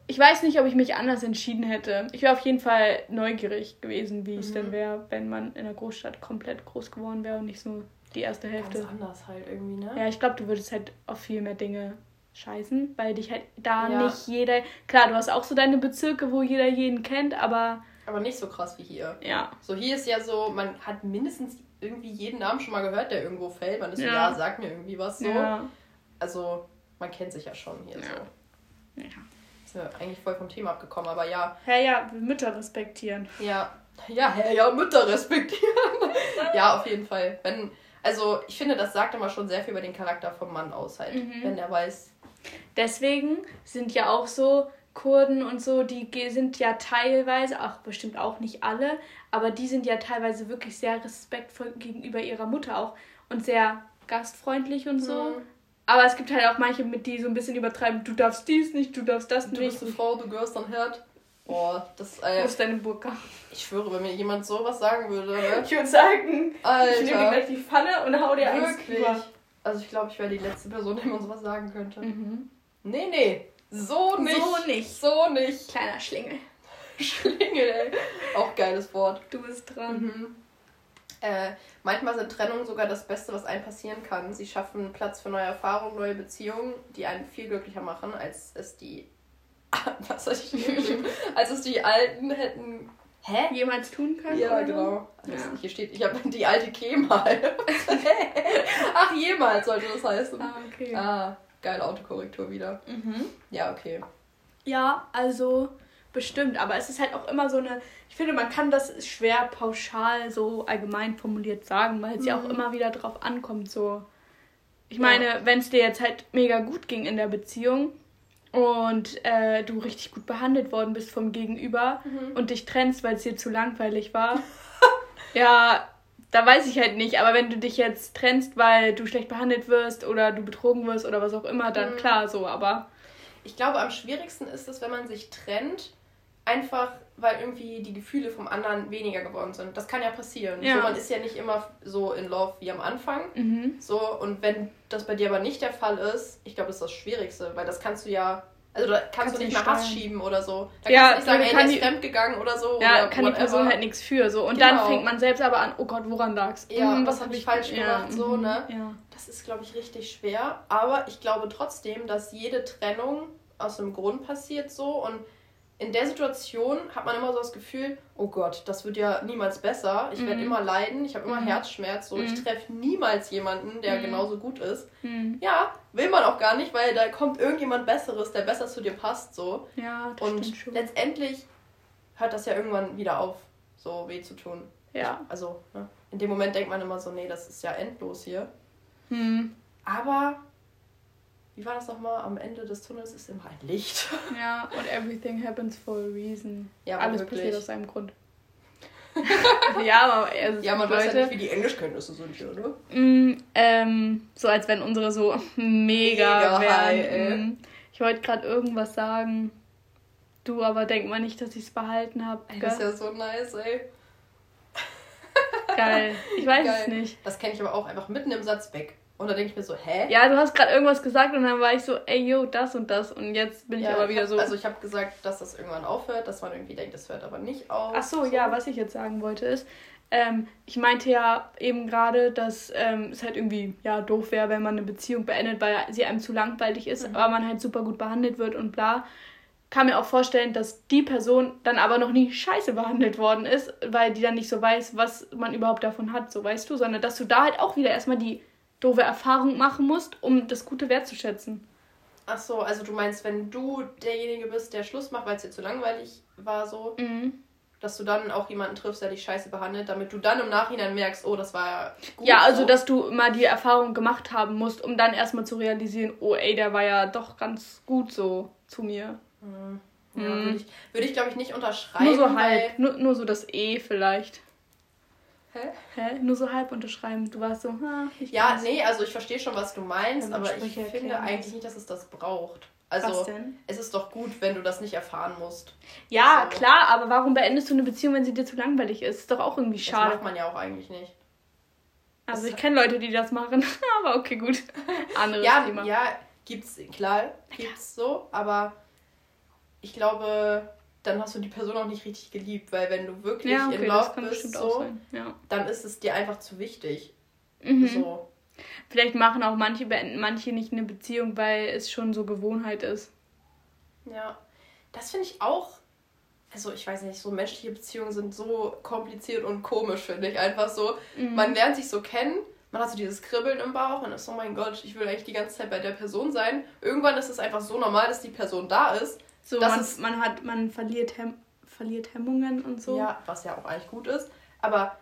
ich weiß nicht, ob ich mich anders entschieden hätte. Ich wäre auf jeden Fall neugierig gewesen, wie es denn mhm. wäre, wenn man in einer Großstadt komplett groß geworden wäre und nicht so die erste Hälfte. Ganz anders halt irgendwie, ne? Ja, ich glaube, du würdest halt auf viel mehr Dinge scheißen, weil dich halt da ja. nicht jeder. Klar, du hast auch so deine Bezirke, wo jeder jeden kennt, aber. Aber nicht so krass wie hier. Ja. So hier ist ja so, man hat mindestens irgendwie jeden Namen schon mal gehört, der irgendwo fällt. Man ist ja, so, ja sag mir irgendwie was so. Ja. Also, man kennt sich ja schon hier ja. so. Ja sind wir eigentlich voll vom Thema abgekommen, aber ja. Ja, ja, Mütter respektieren. Ja, ja, ja, ja, Mütter respektieren. *laughs* ja, auf jeden Fall. Wenn, also ich finde, das sagt immer schon sehr viel über den Charakter vom Mann aus halt, mhm. wenn er weiß. Deswegen sind ja auch so Kurden und so, die sind ja teilweise, auch bestimmt auch nicht alle, aber die sind ja teilweise wirklich sehr respektvoll gegenüber ihrer Mutter auch und sehr gastfreundlich und so. Mhm. Aber es gibt halt auch manche, mit die so ein bisschen übertreiben, du darfst dies nicht, du darfst das du nicht. Du bist eine Frau, du gehörst dann Herd. Boah, das äh, Wo ist deine Burka? Ich schwöre, wenn mir jemand sowas sagen würde. Ne? Ich würde sagen, Alter. ich nehme dir gleich die Pfanne und hau dir eins über. Also ich glaube, ich wäre die letzte Person, die man sowas sagen könnte. Mhm. Nee, nee. So nicht. So nicht. So nicht. Kleiner Schlingel. Schlingel, ey. Auch geiles Wort. Du bist dran. Mhm. Äh, manchmal sind Trennungen sogar das Beste, was einem passieren kann. Sie schaffen Platz für neue Erfahrungen, neue Beziehungen, die einen viel glücklicher machen, als es die. *laughs* was hatte ich geschrieben? als es die Alten hätten. Hä? Jemals tun können? Ja, genau. Ja. Hier steht, ich habe die alte Kemal. *laughs* Ach, jemals sollte das heißen. Ah, okay. Ah, geile Autokorrektur wieder. Mhm. Ja, okay. Ja, also bestimmt, aber es ist halt auch immer so eine, ich finde, man kann das schwer pauschal so allgemein formuliert sagen, weil es mhm. ja auch mhm. immer wieder drauf ankommt, so. Ich meine, ja. wenn es dir jetzt halt mega gut ging in der Beziehung und äh, du richtig gut behandelt worden bist vom Gegenüber mhm. und dich trennst, weil es dir zu langweilig war, *laughs* ja, da weiß ich halt nicht. Aber wenn du dich jetzt trennst, weil du schlecht behandelt wirst oder du betrogen wirst oder was auch immer, dann mhm. klar so, aber. Ich glaube, am schwierigsten ist es, wenn man sich trennt einfach weil irgendwie die Gefühle vom anderen weniger geworden sind. Das kann ja passieren. Ja. So, man ist ja nicht immer so in Love wie am Anfang. Mhm. So, und wenn das bei dir aber nicht der Fall ist, ich glaube, das ist das Schwierigste, weil das kannst du ja. Also da kannst, kannst du nicht mehr Hass schieben oder so. Da ja, kannst du nicht sagen, ey, der ist fremdgegangen oder so. Ja, oder kann whatever. die Person halt nichts für. So. Und genau. dann fängt man selbst aber an, oh Gott, woran lag's? Ja, mhm, was habe ich falsch ja, gemacht? So, mhm, ne? Ja. Das ist, glaube ich, richtig schwer. Aber ich glaube trotzdem, dass jede Trennung aus einem Grund passiert so und in der Situation hat man immer so das Gefühl, oh Gott, das wird ja niemals besser. Ich mhm. werde immer leiden, ich habe immer mhm. Herzschmerz, so mhm. ich treffe niemals jemanden, der mhm. genauso gut ist. Mhm. Ja, will man auch gar nicht, weil da kommt irgendjemand Besseres, der besser zu dir passt, so. Ja, das Und schon. letztendlich hört das ja irgendwann wieder auf, so weh zu tun. Ja. Ich, also, ne? in dem Moment denkt man immer so, nee, das ist ja endlos hier. Aber wie war das nochmal? Am Ende des Tunnels ist immer ein Licht. *laughs* Ja, und everything happens for a reason. Ja, Alles wirklich. passiert aus einem Grund. *laughs* ja, aber also ja, man Leute, weiß ja nicht, wie die Englischkenntnisse sind hier, oder? Mm, ähm, so als wenn unsere so mega, mega wären. Mm, ich wollte gerade irgendwas sagen. Du, aber denk mal nicht, dass ich es behalten habe. Das ist ja so nice, ey. Geil. Ich weiß Geil. es nicht. Das kenne ich aber auch einfach mitten im Satz weg. Und dann denke ich mir so, hä? Ja, du hast gerade irgendwas gesagt und dann war ich so, ey, yo, das und das. Und jetzt bin ich aber wieder hab, so. Also, ich habe gesagt, dass das irgendwann aufhört, dass man irgendwie denkt, das hört aber nicht auf. Ach so, so. ja, was ich jetzt sagen wollte ist, ähm, ich meinte ja eben gerade, dass ähm, es halt irgendwie ja doof wäre, wenn man eine Beziehung beendet, weil sie einem zu langweilig ist, mhm. aber man halt super gut behandelt wird und bla. Kann mir auch vorstellen, dass die Person dann aber noch nie scheiße behandelt worden ist, weil die dann nicht so weiß, was man überhaupt davon hat, so weißt du, sondern dass du da halt auch wieder erstmal die doofe Erfahrung machen musst, um das Gute wertzuschätzen. Ach so, also du meinst, wenn du derjenige bist, der Schluss macht, weil es dir zu langweilig war, so, mhm. dass du dann auch jemanden triffst, der dich scheiße behandelt, damit du dann im Nachhinein merkst, oh, das war ja gut. Ja, also so. dass du mal die Erfahrung gemacht haben musst, um dann erstmal zu realisieren, oh ey, der war ja doch ganz gut so zu mir. Mhm. Ja, mhm. würde ich, würd ich glaube ich, nicht unterschreiben. Nur so halb, nur, nur so das E vielleicht. Hä? Hä? Nur so halb unterschreiben. Du warst so, ha, ich Ja, nee, also ich verstehe schon, was du meinst, aber ich finde eigentlich nicht, dass es das braucht. Also, es ist doch gut, wenn du das nicht erfahren musst. Ja, so. klar, aber warum beendest du eine Beziehung, wenn sie dir zu langweilig ist? Ist doch auch irgendwie schade. Das macht man ja auch eigentlich nicht. Also, das ich kenne Leute, die das machen, *laughs* aber okay, gut. *laughs* Anderes ja, Thema. Ja, gibt's, klar, gibt's so, aber ich glaube, dann hast du die Person auch nicht richtig geliebt, weil wenn du wirklich ja, okay, in Love bist, so, ja. dann ist es dir einfach zu wichtig. Mhm. So. Vielleicht machen auch manche beenden manche nicht eine Beziehung, weil es schon so Gewohnheit ist. Ja, das finde ich auch. Also ich weiß nicht, so menschliche Beziehungen sind so kompliziert und komisch, finde ich einfach so. Mhm. Man lernt sich so kennen, man hat so dieses Kribbeln im Bauch und ist, oh mein Gott, ich will eigentlich die ganze Zeit bei der Person sein. Irgendwann ist es einfach so normal, dass die Person da ist so, man, ist, man, hat, man verliert, Hem verliert Hemmungen und so. Ja, was ja auch eigentlich gut ist. Aber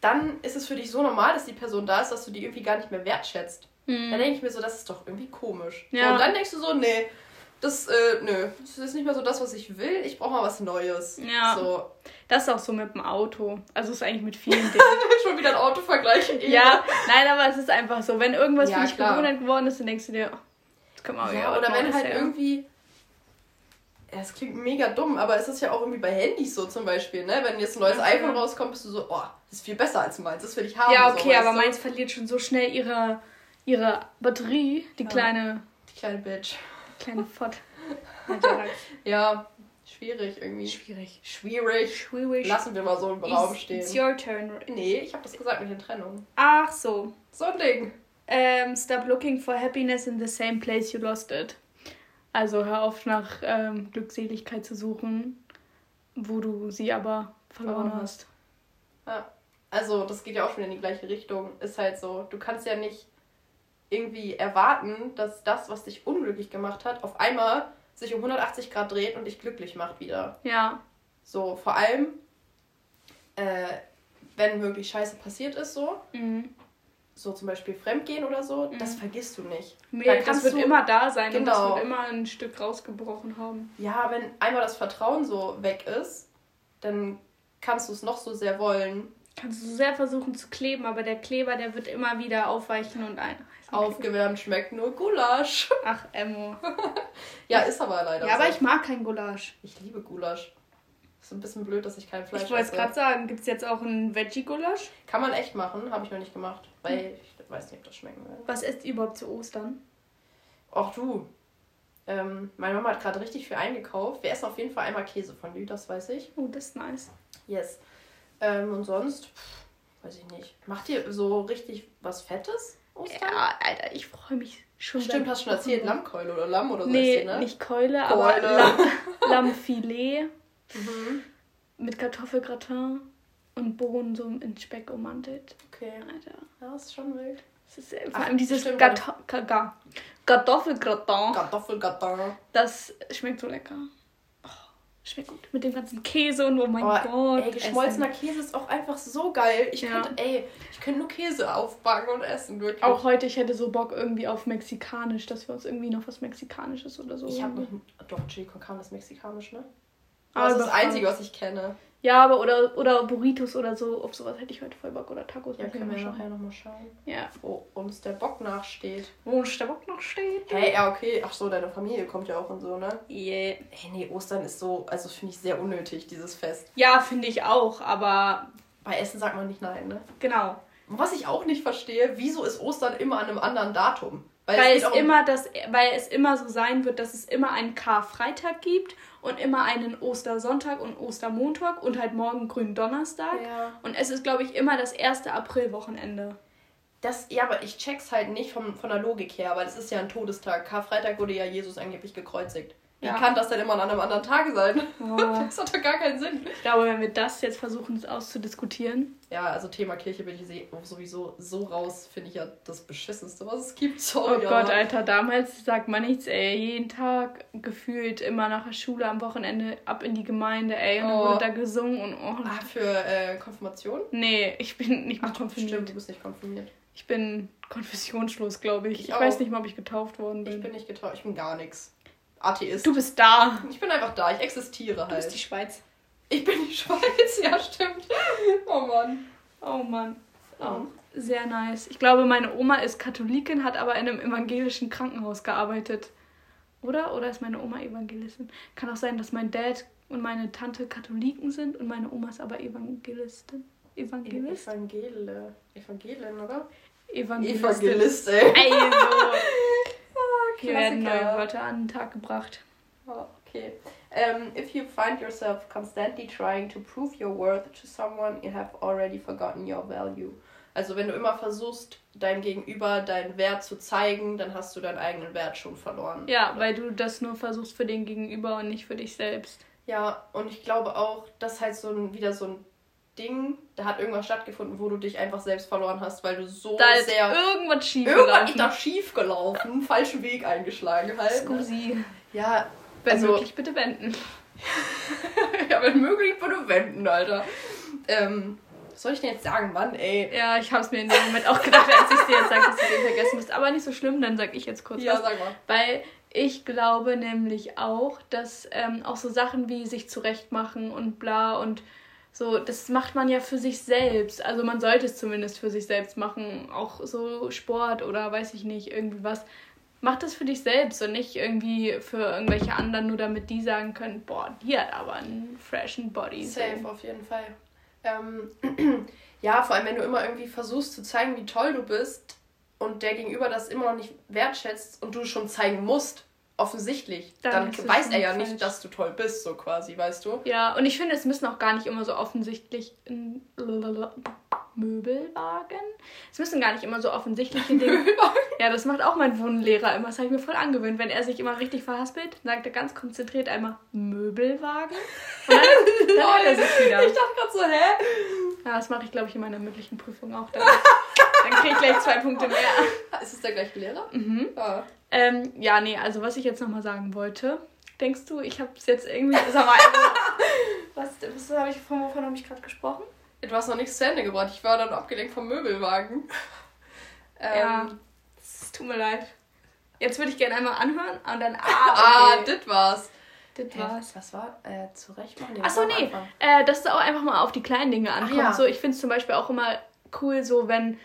dann ist es für dich so normal, dass die Person da ist, dass du die irgendwie gar nicht mehr wertschätzt. Mhm. Dann denke ich mir so, das ist doch irgendwie komisch. Ja. So, und dann denkst du so, nee, das, äh, nö, das ist nicht mehr so das, was ich will. Ich brauche mal was Neues. Ja. So. Das ist auch so mit dem Auto. Also ist eigentlich mit vielen *laughs* Dingen. Schon wieder ein Autovergleich. Ja, nein, aber es ist einfach so. Wenn irgendwas ja, für dich Gewohnheit geworden ist, dann denkst du dir, oh, das kann man auch ja, Oder wenn halt her. irgendwie. Ja, es klingt mega dumm, aber es ist ja auch irgendwie bei Handys so zum Beispiel, ne? Wenn jetzt ein neues iPhone rauskommt, bist du so, oh, das ist viel besser als meins, das will ich haben. Ja, okay, so, aber meins verliert schon so schnell ihre, ihre Batterie, die ja. kleine. Die kleine Bitch. Kleine Fott. *laughs* ja, schwierig irgendwie. Schwierig. Schwierig. Schwierig. Lassen wir mal so im Raum stehen. It's your turn. Nee, ich habe das gesagt mit den Trennungen. Ach so. So ein Ding. Um, ähm, stop looking for happiness in the same place you lost it. Also hör auf nach ähm, Glückseligkeit zu suchen, wo du sie aber verloren oh. hast. Ja. Also das geht ja auch schon in die gleiche Richtung. Ist halt so, du kannst ja nicht irgendwie erwarten, dass das, was dich unglücklich gemacht hat, auf einmal sich um 180 Grad dreht und dich glücklich macht wieder. Ja. So, vor allem, äh, wenn wirklich Scheiße passiert ist, so. Mhm. So zum Beispiel Fremdgehen oder so, mhm. das vergisst du nicht. Nee, da das wird du, immer da sein genau. und das genau. wird immer ein Stück rausgebrochen haben. Ja, wenn einmal das Vertrauen so weg ist, dann kannst du es noch so sehr wollen. Kannst du so sehr versuchen zu kleben, aber der Kleber, der wird immer wieder aufweichen und ein. Aufgewärmt schmeckt nur Gulasch. *laughs* Ach, Emmo. *laughs* ja, ist aber leider Ja, so. aber ich mag kein Gulasch. Ich liebe Gulasch. Ist ein bisschen blöd, dass ich kein Fleisch Ich wollte es gerade sagen, gibt es jetzt auch ein Veggie-Gulasch? Kann man echt machen, habe ich noch nicht gemacht. Weil ich weiß nicht, ob das schmecken will. Was esst ihr überhaupt zu Ostern? Ach du. Ähm, meine Mama hat gerade richtig viel eingekauft. Wir essen auf jeden Fall einmal Käse von Lü, das weiß ich. Oh, das ist nice. Yes. Ähm, und sonst, pff, weiß ich nicht. Macht ihr so richtig was Fettes? Ostern? Ja, Alter, ich freue mich schon. Stimmt, hast du schon erzählt, Lammkeule oder Lamm oder so? Nee, ne? nicht Keule, Keule. aber Lamm, *laughs* Lammfilet mhm. mit Kartoffelgratin und Bohnen so in Speck ummantelt. Okay. Alter. Ja, das ist schon wild. Das ist, vor allem dieses Kartoffelgratin. Kartoffelgratin. Das schmeckt so lecker. Schmeckt gut. Mit dem ganzen Käse und oh mein oh, Gott. Ey, geschmolzener essen. Käse ist auch einfach so geil. Ich ja. könnte, ey, ich könnte nur Käse aufbacken und essen, wirklich. Auch heute, ich hätte so Bock irgendwie auf Mexikanisch, dass wir uns irgendwie noch was Mexikanisches oder so. Ich habe noch. Doch, Chili con Carne ist mexikanisch, ne? Aber das ist das Einzige, was ich kenne. Ja, aber oder, oder Burritos oder so. Auf sowas hätte ich heute voll Bock. Oder Tacos. Ja, können wir nachher nochmal schauen. Ja. Wo uns der Bock nachsteht. Wo uns der Bock nachsteht. Hey, ja, okay. Ach so, deine Familie kommt ja auch und so, ne? Yeah. Hey, nee, Ostern ist so, also finde ich sehr unnötig, dieses Fest. Ja, finde ich auch, aber. Bei Essen sagt man nicht nein, ne? Genau. Und was ich auch nicht verstehe, wieso ist Ostern immer an einem anderen Datum? Weil, weil es, es immer das, weil es immer so sein wird, dass es immer einen Karfreitag gibt und immer einen Ostersonntag und Ostermontag und halt morgen Gründonnerstag. Ja. Und es ist, glaube ich, immer das erste Aprilwochenende. Das, ja, aber ich check's halt nicht vom, von der Logik her, weil es ist ja ein Todestag. Karfreitag wurde ja Jesus angeblich gekreuzigt. Wie ja. kann das denn immer an einem anderen Tag sein? Oh. *laughs* Das hat doch gar keinen Sinn. Ich glaube, wenn wir das jetzt versuchen auszudiskutieren. Ja, also Thema Kirche bin ich sowieso so raus, finde ich ja das Beschissenste, was es gibt. Sorry, oh Gott, Alter, damals sagt man nichts, ey. Jeden Tag gefühlt immer nach der Schule am Wochenende ab in die Gemeinde, ey. Und oh. dann wurde da gesungen und oh. Ah, für äh, Konfirmation? Nee, ich bin nicht mehr konfirmiert. Stimmt, du bist nicht konfirmiert. Ich bin konfessionslos, glaube ich. Ich, ich weiß nicht mal, ob ich getauft worden bin. Ich bin nicht getauft, ich bin gar nichts. Atheist. Du bist da. Ich bin einfach da, ich existiere halt. Du bist die Schweiz. Ich bin die *laughs* Schweiz, ja, stimmt. Oh Mann. Oh Mann. Oh. Sehr nice. Ich glaube, meine Oma ist Katholikin, hat aber in einem evangelischen Krankenhaus gearbeitet. Oder? Oder ist meine Oma Evangelistin? Kann auch sein, dass mein Dad und meine Tante Katholiken sind und meine Oma ist aber Evangelistin. Evangelist? Evangele. Evangelin, oder? Evangelistin. Evangelist, ey. Also. *laughs* Wir werden neue Wörter an den Tag gebracht. Oh, okay. Um, if you find yourself constantly trying to prove your worth to someone, you have already forgotten your value. Also wenn du immer versuchst, deinem Gegenüber deinen Wert zu zeigen, dann hast du deinen eigenen Wert schon verloren. Ja, weil du das nur versuchst für den Gegenüber und nicht für dich selbst. Ja, und ich glaube auch, dass halt so ein, wieder so ein Ding, da hat irgendwas stattgefunden, wo du dich einfach selbst verloren hast, weil du so da ist sehr. Irgendwas schief Irgendwas ist da schief gelaufen, falschen Weg eingeschlagen halt. Ne? Scusi. Ja, wenn also, möglich bitte wenden. *laughs* ja, wenn möglich bitte wenden, Alter. Ähm, was soll ich denn jetzt sagen, Mann, ey? Ja, ich hab's mir in dem Moment auch gedacht, als ich dir jetzt sage, dass du den vergessen bist. Aber nicht so schlimm, dann sag ich jetzt kurz ja, was. Ja, sag mal. Weil Ich glaube nämlich auch, dass ähm, auch so Sachen wie sich zurechtmachen und bla und so, das macht man ja für sich selbst. Also man sollte es zumindest für sich selbst machen. Auch so Sport oder weiß ich nicht, irgendwie was. Mach das für dich selbst und nicht irgendwie für irgendwelche anderen, nur damit die sagen können, boah, die hat aber einen freshen Body. Safe, auf jeden Fall. Ähm, *clears throat* ja, vor allem, wenn du immer irgendwie versuchst zu zeigen, wie toll du bist und der Gegenüber das immer noch nicht wertschätzt und du schon zeigen musst, offensichtlich, dann, dann weiß er ja falsch. nicht, dass du toll bist, so quasi, weißt du? Ja, und ich finde, es müssen auch gar nicht immer so offensichtlich Möbelwagen. Es müssen gar nicht immer so offensichtliche Dinge. ja, das macht auch mein Wohnlehrer immer. Das habe ich mir voll angewöhnt. Wenn er sich immer richtig verhaspelt, sagt er ganz konzentriert einmal Möbelwagen. Und dann, dann er sich wieder. *laughs* Ich dachte gerade so, hä? Ja, das mache ich, glaube ich, in meiner mündlichen Prüfung auch. Dann, dann kriege ich gleich zwei Punkte mehr. Ist es der gleiche Lehrer? Mhm. Ah. Ähm, ja, nee, also was ich jetzt nochmal sagen wollte. Denkst du, ich habe es jetzt irgendwie. Sag mal, *laughs* was, was habe ich, von wovon habe ich gerade gesprochen? Du hast noch nichts zu Ende gebracht. Ich war dann abgelenkt vom Möbelwagen. *laughs* Ähm, ja, es tut mir leid. Jetzt würde ich gerne einmal anhören und dann. Ah, okay. ah das war's. Das war's. Was war? Äh, zurechtmachen? Achso, nee. Äh, dass es auch einfach mal auf die kleinen Dinge ankommt. Ja. So, ich finde es zum Beispiel auch immer cool, so wenn.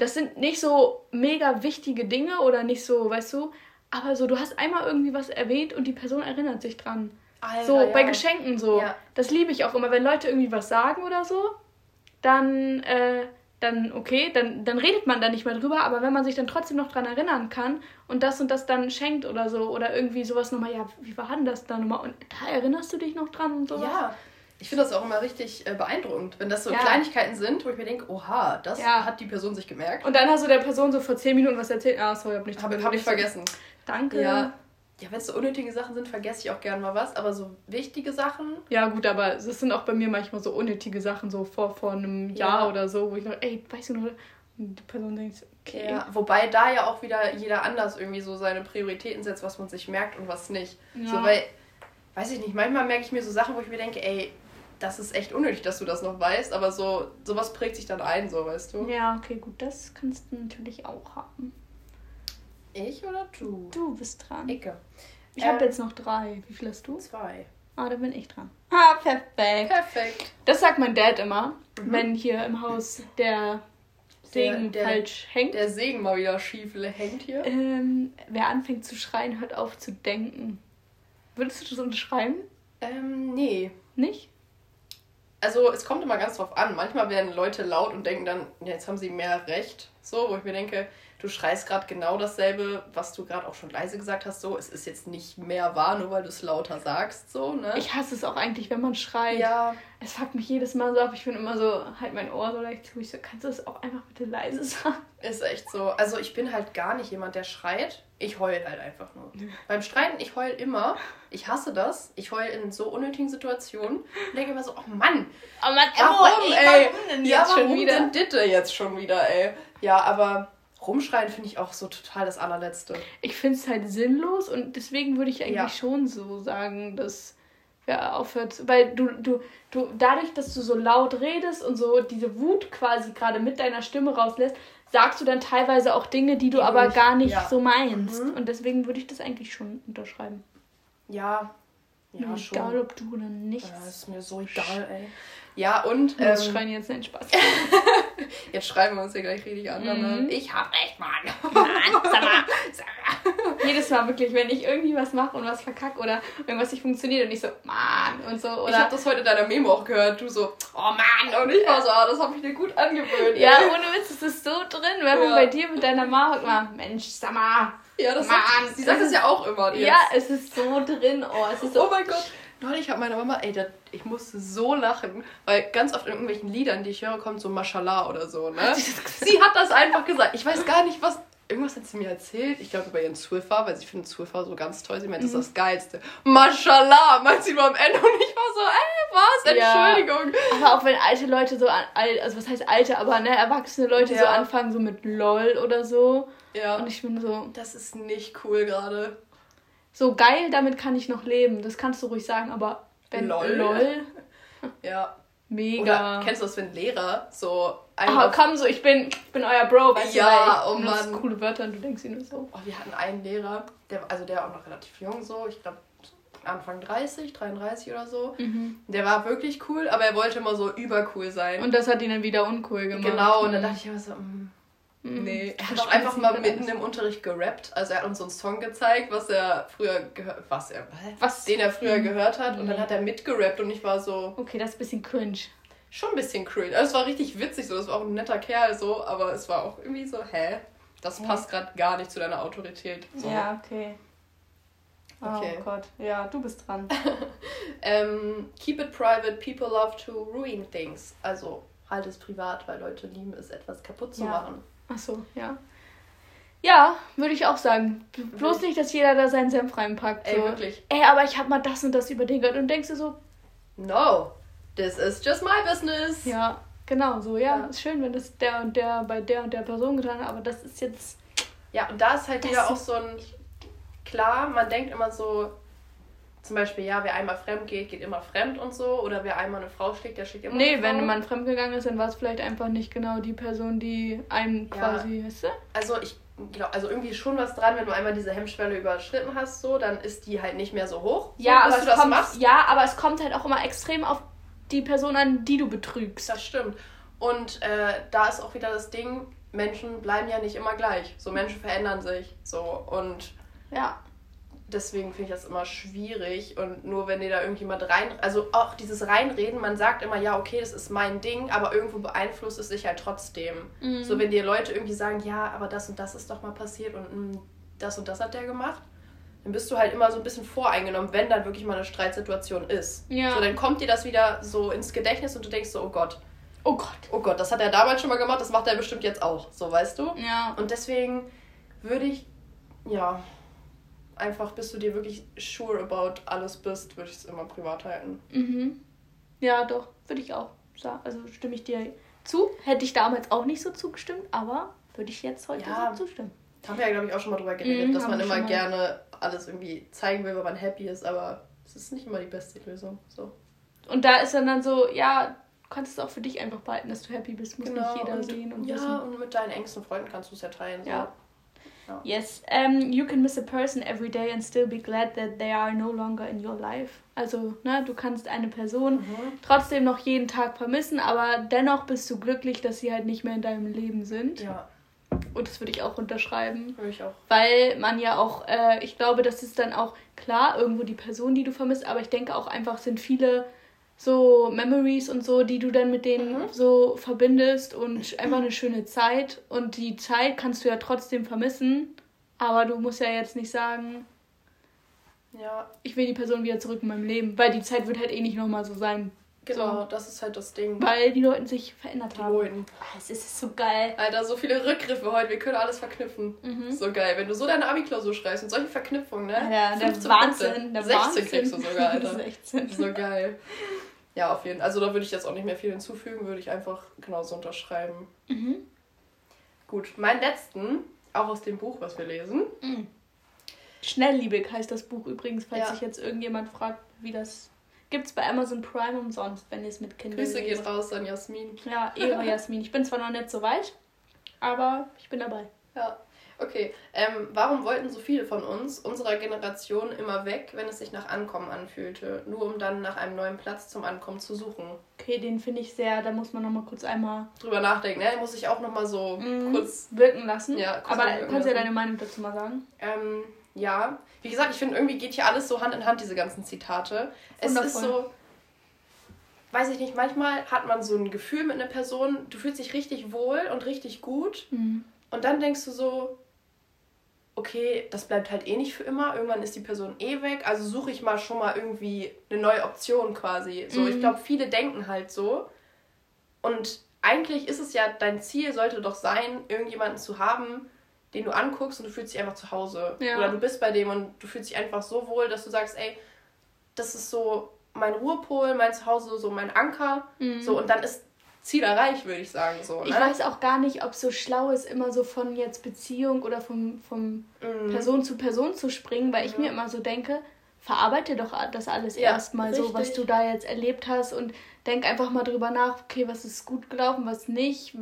Das sind nicht so mega wichtige Dinge oder nicht so, weißt du, aber so, du hast einmal irgendwie was erwähnt und die Person erinnert sich dran. Alter, so, ja. bei Geschenken so. Ja. Das liebe ich auch immer, wenn Leute irgendwie was sagen oder so dann, äh, dann okay, dann, dann redet man da nicht mehr drüber, aber wenn man sich dann trotzdem noch dran erinnern kann und das und das dann schenkt oder so oder irgendwie sowas nochmal, ja, wie war denn das da nochmal und da erinnerst du dich noch dran und sowas? Ja, ich finde das auch immer richtig äh, beeindruckend, wenn das so ja. Kleinigkeiten sind, wo ich mir denke, oha, das ja. hat die Person sich gemerkt. Und dann hast du der Person so vor 10 Minuten was erzählt, ah, sorry, hab nicht Habe hab ich vergessen. Danke. Ja, ja, wenn es so unnötige Sachen sind, vergesse ich auch gerne mal was, aber so wichtige Sachen. Ja, gut, aber es sind auch bei mir manchmal so unnötige Sachen, so vor, vor einem Jahr ja. oder so, wo ich noch, ey, weißt du noch, und die Person denkt, okay. Ja, wobei da ja auch wieder jeder anders irgendwie so seine Prioritäten setzt, was man sich merkt und was nicht. Ja. So, weil, weiß ich nicht, manchmal merke ich mir so Sachen, wo ich mir denke, ey, das ist echt unnötig, dass du das noch weißt, aber so, sowas prägt sich dann ein, so, weißt du? Ja, okay, gut, das kannst du natürlich auch haben. Ich oder du? Du bist dran. Icke. Ich ähm, habe jetzt noch drei. Wie viel hast du? Zwei. Ah, dann bin ich dran. Ah, perfekt. Perfekt. Das sagt mein Dad immer, mhm. wenn hier im Haus der Segen der, der, falsch hängt. Der Segen mal wieder schief hängt hier. Ähm, wer anfängt zu schreien, hört auf zu denken. Würdest du das unterschreiben? Ähm, nee. Nicht? Also, es kommt immer ganz drauf an. Manchmal werden Leute laut und denken dann, jetzt haben sie mehr Recht. So, wo ich mir denke, du schreist gerade genau dasselbe, was du gerade auch schon leise gesagt hast, so, es ist jetzt nicht mehr wahr, nur weil du es lauter sagst, so, ne? Ich hasse es auch eigentlich, wenn man schreit. Ja. Es fuckt mich jedes Mal so ab, ich bin immer so, halt mein Ohr so leicht zu, ich so, kannst du es auch einfach bitte leise sagen? Ist echt so. Also ich bin halt gar nicht jemand, der schreit. Ich heul halt einfach nur. Beim Streiten, ich heul immer. Ich hasse das. Ich heul in so unnötigen Situationen und denke immer so, oh Mann. Oh Mann, warum, ey, warum denn jetzt ja, warum schon wieder? denn Ditte jetzt schon wieder, ey? Ja, aber rumschreien finde ich auch so total das allerletzte. Ich finde es halt sinnlos und deswegen würde ich eigentlich ja. schon so sagen, dass wer aufhört, weil du, du, du, dadurch, dass du so laut redest und so diese Wut quasi gerade mit deiner Stimme rauslässt, sagst du dann teilweise auch Dinge, die du die aber gar nicht ja. so meinst. Mhm. Und deswegen würde ich das eigentlich schon unterschreiben. Ja. Ja, mir schon. Egal, ob du oder nicht. Ja, ist mir so egal, ey. Ja, und. Ähm, das schreien jetzt nicht Spaß. *laughs* jetzt schreiben wir uns hier gleich richtig an. Mhm. Ich hab recht, Mann. *laughs* Mann, sag mal, sag mal. Jedes Mal wirklich, wenn ich irgendwie was mache und was verkacke oder irgendwas nicht funktioniert und ich so, Mann und so. Oder ich hab das heute in deiner Memo auch gehört. Du so, oh Mann. Und ich war so, ah, das hab ich dir gut angewöhnt. Ja, ey. ohne Witz, es ist so drin. Wenn ja. man bei dir mit deiner Mama immer, Mensch, sag mal. Ja, das Mann. Sagt, sie sagt es ja auch immer. Jetzt. Ja, es ist so drin. Oh, es ist so, oh mein Gott. Neulich hat meine Mama, ey, das, ich musste so lachen, weil ganz oft in irgendwelchen Liedern, die ich höre, kommt so Mashallah oder so, ne? Hat sie hat das einfach gesagt. Ich weiß gar nicht, was. Irgendwas hat sie mir erzählt. Ich glaube über ihren Zwiffer, weil sie findet Zwiffer so ganz toll. Sie meint, das ist mhm. das Geilste. Mashallah, meint sie nur am Ende. Und ich war so, ey, was? Entschuldigung. Ja, aber auch wenn alte Leute so, also was heißt alte, aber ne, erwachsene Leute ja. so anfangen, so mit LOL oder so. Ja. Und ich bin so. Das ist nicht cool gerade so geil, damit kann ich noch leben. Das kannst du ruhig sagen, aber wenn LOL. LOL *laughs* ja. Mega. Oder kennst du das, wenn Lehrer so Aber komm so, ich bin, ich bin euer Bro, weißt ja, du, ich oh coole Wörter und du denkst ihnen so. Oh, wir hatten einen Lehrer, der, also der auch noch relativ jung so, ich glaube Anfang 30, 33 oder so. Mhm. Der war wirklich cool, aber er wollte immer so übercool sein. Und das hat ihn dann wieder uncool gemacht. Genau, und dann dachte ich immer so, mm, Mhm. Nee, er hat auch einfach mal mitten im Unterricht gerappt. Also er hat uns so einen Song gezeigt, was er früher gehört, was er, was? Den er früher mhm. gehört hat. Und dann hat er mitgerappt und ich war so. Okay, das ist ein bisschen cringe. Schon ein bisschen cringe. Also es war richtig witzig so, das war auch ein netter Kerl so, aber es war auch irgendwie so, hä? Das passt gerade gar nicht zu deiner Autorität. So. Ja, okay. Oh okay. Gott, ja, du bist dran. *laughs* ähm, keep it private, people love to ruin things. Also halt es privat, weil Leute lieben es, etwas kaputt zu ja. machen. Ach so, ja. Ja, würde ich auch sagen. Bloß nicht, dass jeder da seinen Senf reinpackt. So. Ey, wirklich. Ey, aber ich habe mal das und das über den gehört und denkst du so. No, this is just my business. Ja, genau so. Ja, ja. ist schön, wenn das der und der bei der und der Person getan hat, aber das ist jetzt. Ja, und da ist halt wieder auch so ein. Klar, man denkt immer so, zum Beispiel, ja, wer einmal fremd geht, geht immer fremd und so. Oder wer einmal eine Frau schlägt, der schlägt immer Nee, wenn man fremd gegangen ist, dann war es vielleicht einfach nicht genau die Person, die einem ja. quasi, weißt du? Also ich glaube, also irgendwie schon was dran, wenn du einmal diese Hemmschwelle überschritten hast, so, dann ist die halt nicht mehr so hoch. Ja, so, aber es kommt, machst. ja, aber es kommt halt auch immer extrem auf die Person an, die du betrügst. Das stimmt. Und äh, da ist auch wieder das Ding, Menschen bleiben ja nicht immer gleich. So Menschen verändern sich. So und ja deswegen finde ich das immer schwierig und nur wenn dir da irgendjemand rein, also auch dieses Reinreden, man sagt immer, ja, okay, das ist mein Ding, aber irgendwo beeinflusst es sich halt trotzdem. Mhm. So, wenn dir Leute irgendwie sagen, ja, aber das und das ist doch mal passiert und mh, hm, das und das hat der gemacht, dann bist du halt immer so ein bisschen voreingenommen, wenn dann wirklich mal eine Streitsituation ist. Ja. So, dann kommt dir das wieder so ins Gedächtnis und du denkst so, oh Gott. Oh Gott. Oh Gott, das hat er damals schon mal gemacht, das macht er bestimmt jetzt auch. So, weißt du? Ja. Und deswegen würde ich, ja, einfach, bis du dir wirklich sure about alles bist, würde ich es immer privat halten. Mhm. Ja, doch, würde ich auch sagen. Also stimme ich dir zu. Hätte ich damals auch nicht so zugestimmt, aber würde ich jetzt heute ja, so zustimmen. Haben wir ja, glaube ich, auch schon mal drüber geredet, mhm, dass man immer gerne alles irgendwie zeigen will, wenn man happy ist, aber es ist nicht immer die beste Lösung. So. Und da ist dann, dann so, ja, du kannst es auch für dich einfach behalten, dass du happy bist, muss genau, nicht jeder und, sehen und Ja, wissen. und mit deinen engsten Freunden kannst du es ja teilen. So. Ja. Yes, um, you can miss a person every day and still be glad that they are no longer in your life. Also, ne, du kannst eine Person mhm. trotzdem noch jeden Tag vermissen, aber dennoch bist du glücklich, dass sie halt nicht mehr in deinem Leben sind. Ja. Und das würde ich auch unterschreiben. Würde ich auch. Weil man ja auch, äh, ich glaube, das ist dann auch klar, irgendwo die Person, die du vermisst, aber ich denke auch einfach sind viele so Memories und so, die du dann mit denen mhm. so verbindest und einfach eine schöne Zeit. Und die Zeit kannst du ja trotzdem vermissen, aber du musst ja jetzt nicht sagen, ja. ich will die Person wieder zurück in meinem Leben, weil die Zeit wird halt eh nicht nochmal so sein. Genau, so. das ist halt das Ding. Weil die Leute sich verändert die haben. Leuten. Ah, es ist so geil. Alter, so viele Rückgriffe heute, wir können alles verknüpfen. Mhm. So geil. Wenn du so deine Abi-Klausur schreibst und solche Verknüpfungen, ne? Ja, der Wahnsinn. Der 16 Wahnsinn. kriegst du sogar, *laughs* Alter. 16. So geil. Ja, auf jeden Fall. Also da würde ich jetzt auch nicht mehr viel hinzufügen, würde ich einfach genauso unterschreiben. Mhm. Gut, meinen letzten, auch aus dem Buch, was wir lesen. Mhm. Schnellliebig heißt das Buch übrigens, falls ja. sich jetzt irgendjemand fragt, wie das. Gibt es bei Amazon Prime umsonst, wenn ihr es mit Kindern Grüße gehen raus an Jasmin. Ja, Ehre *laughs* Jasmin. Ich bin zwar noch nicht so weit, aber ich bin dabei. Ja. Okay, ähm, warum wollten so viele von uns, unserer Generation, immer weg, wenn es sich nach Ankommen anfühlte, nur um dann nach einem neuen Platz zum Ankommen zu suchen? Okay, den finde ich sehr, da muss man nochmal kurz einmal drüber nachdenken, ne? Muss ich auch nochmal so mm, kurz wirken lassen. Ja, aber kannst du ja deine Meinung dazu mal sagen? Ähm, ja, wie gesagt, ich finde irgendwie geht hier alles so Hand in Hand, diese ganzen Zitate. Wundervoll. Es ist so, weiß ich nicht, manchmal hat man so ein Gefühl mit einer Person, du fühlst dich richtig wohl und richtig gut. Mhm. Und dann denkst du so, okay, das bleibt halt eh nicht für immer, irgendwann ist die Person eh weg, also suche ich mal schon mal irgendwie eine neue Option quasi. So, mhm. ich glaube, viele denken halt so. Und eigentlich ist es ja, dein Ziel sollte doch sein, irgendjemanden zu haben, den du anguckst und du fühlst dich einfach zu Hause. Ja. Oder du bist bei dem und du fühlst dich einfach so wohl, dass du sagst, ey, das ist so mein Ruhepol, mein Zuhause, so mein Anker. Mhm. So, und dann ist Ziel erreicht, würde ich sagen. So, ne? Ich weiß auch gar nicht, ob es so schlau ist, immer so von jetzt Beziehung oder von vom mhm. Person zu Person zu springen, weil ich mir immer so denke, verarbeite doch das alles ja, erstmal so, was du da jetzt erlebt hast und denk einfach mal drüber nach, okay, was ist gut gelaufen, was nicht,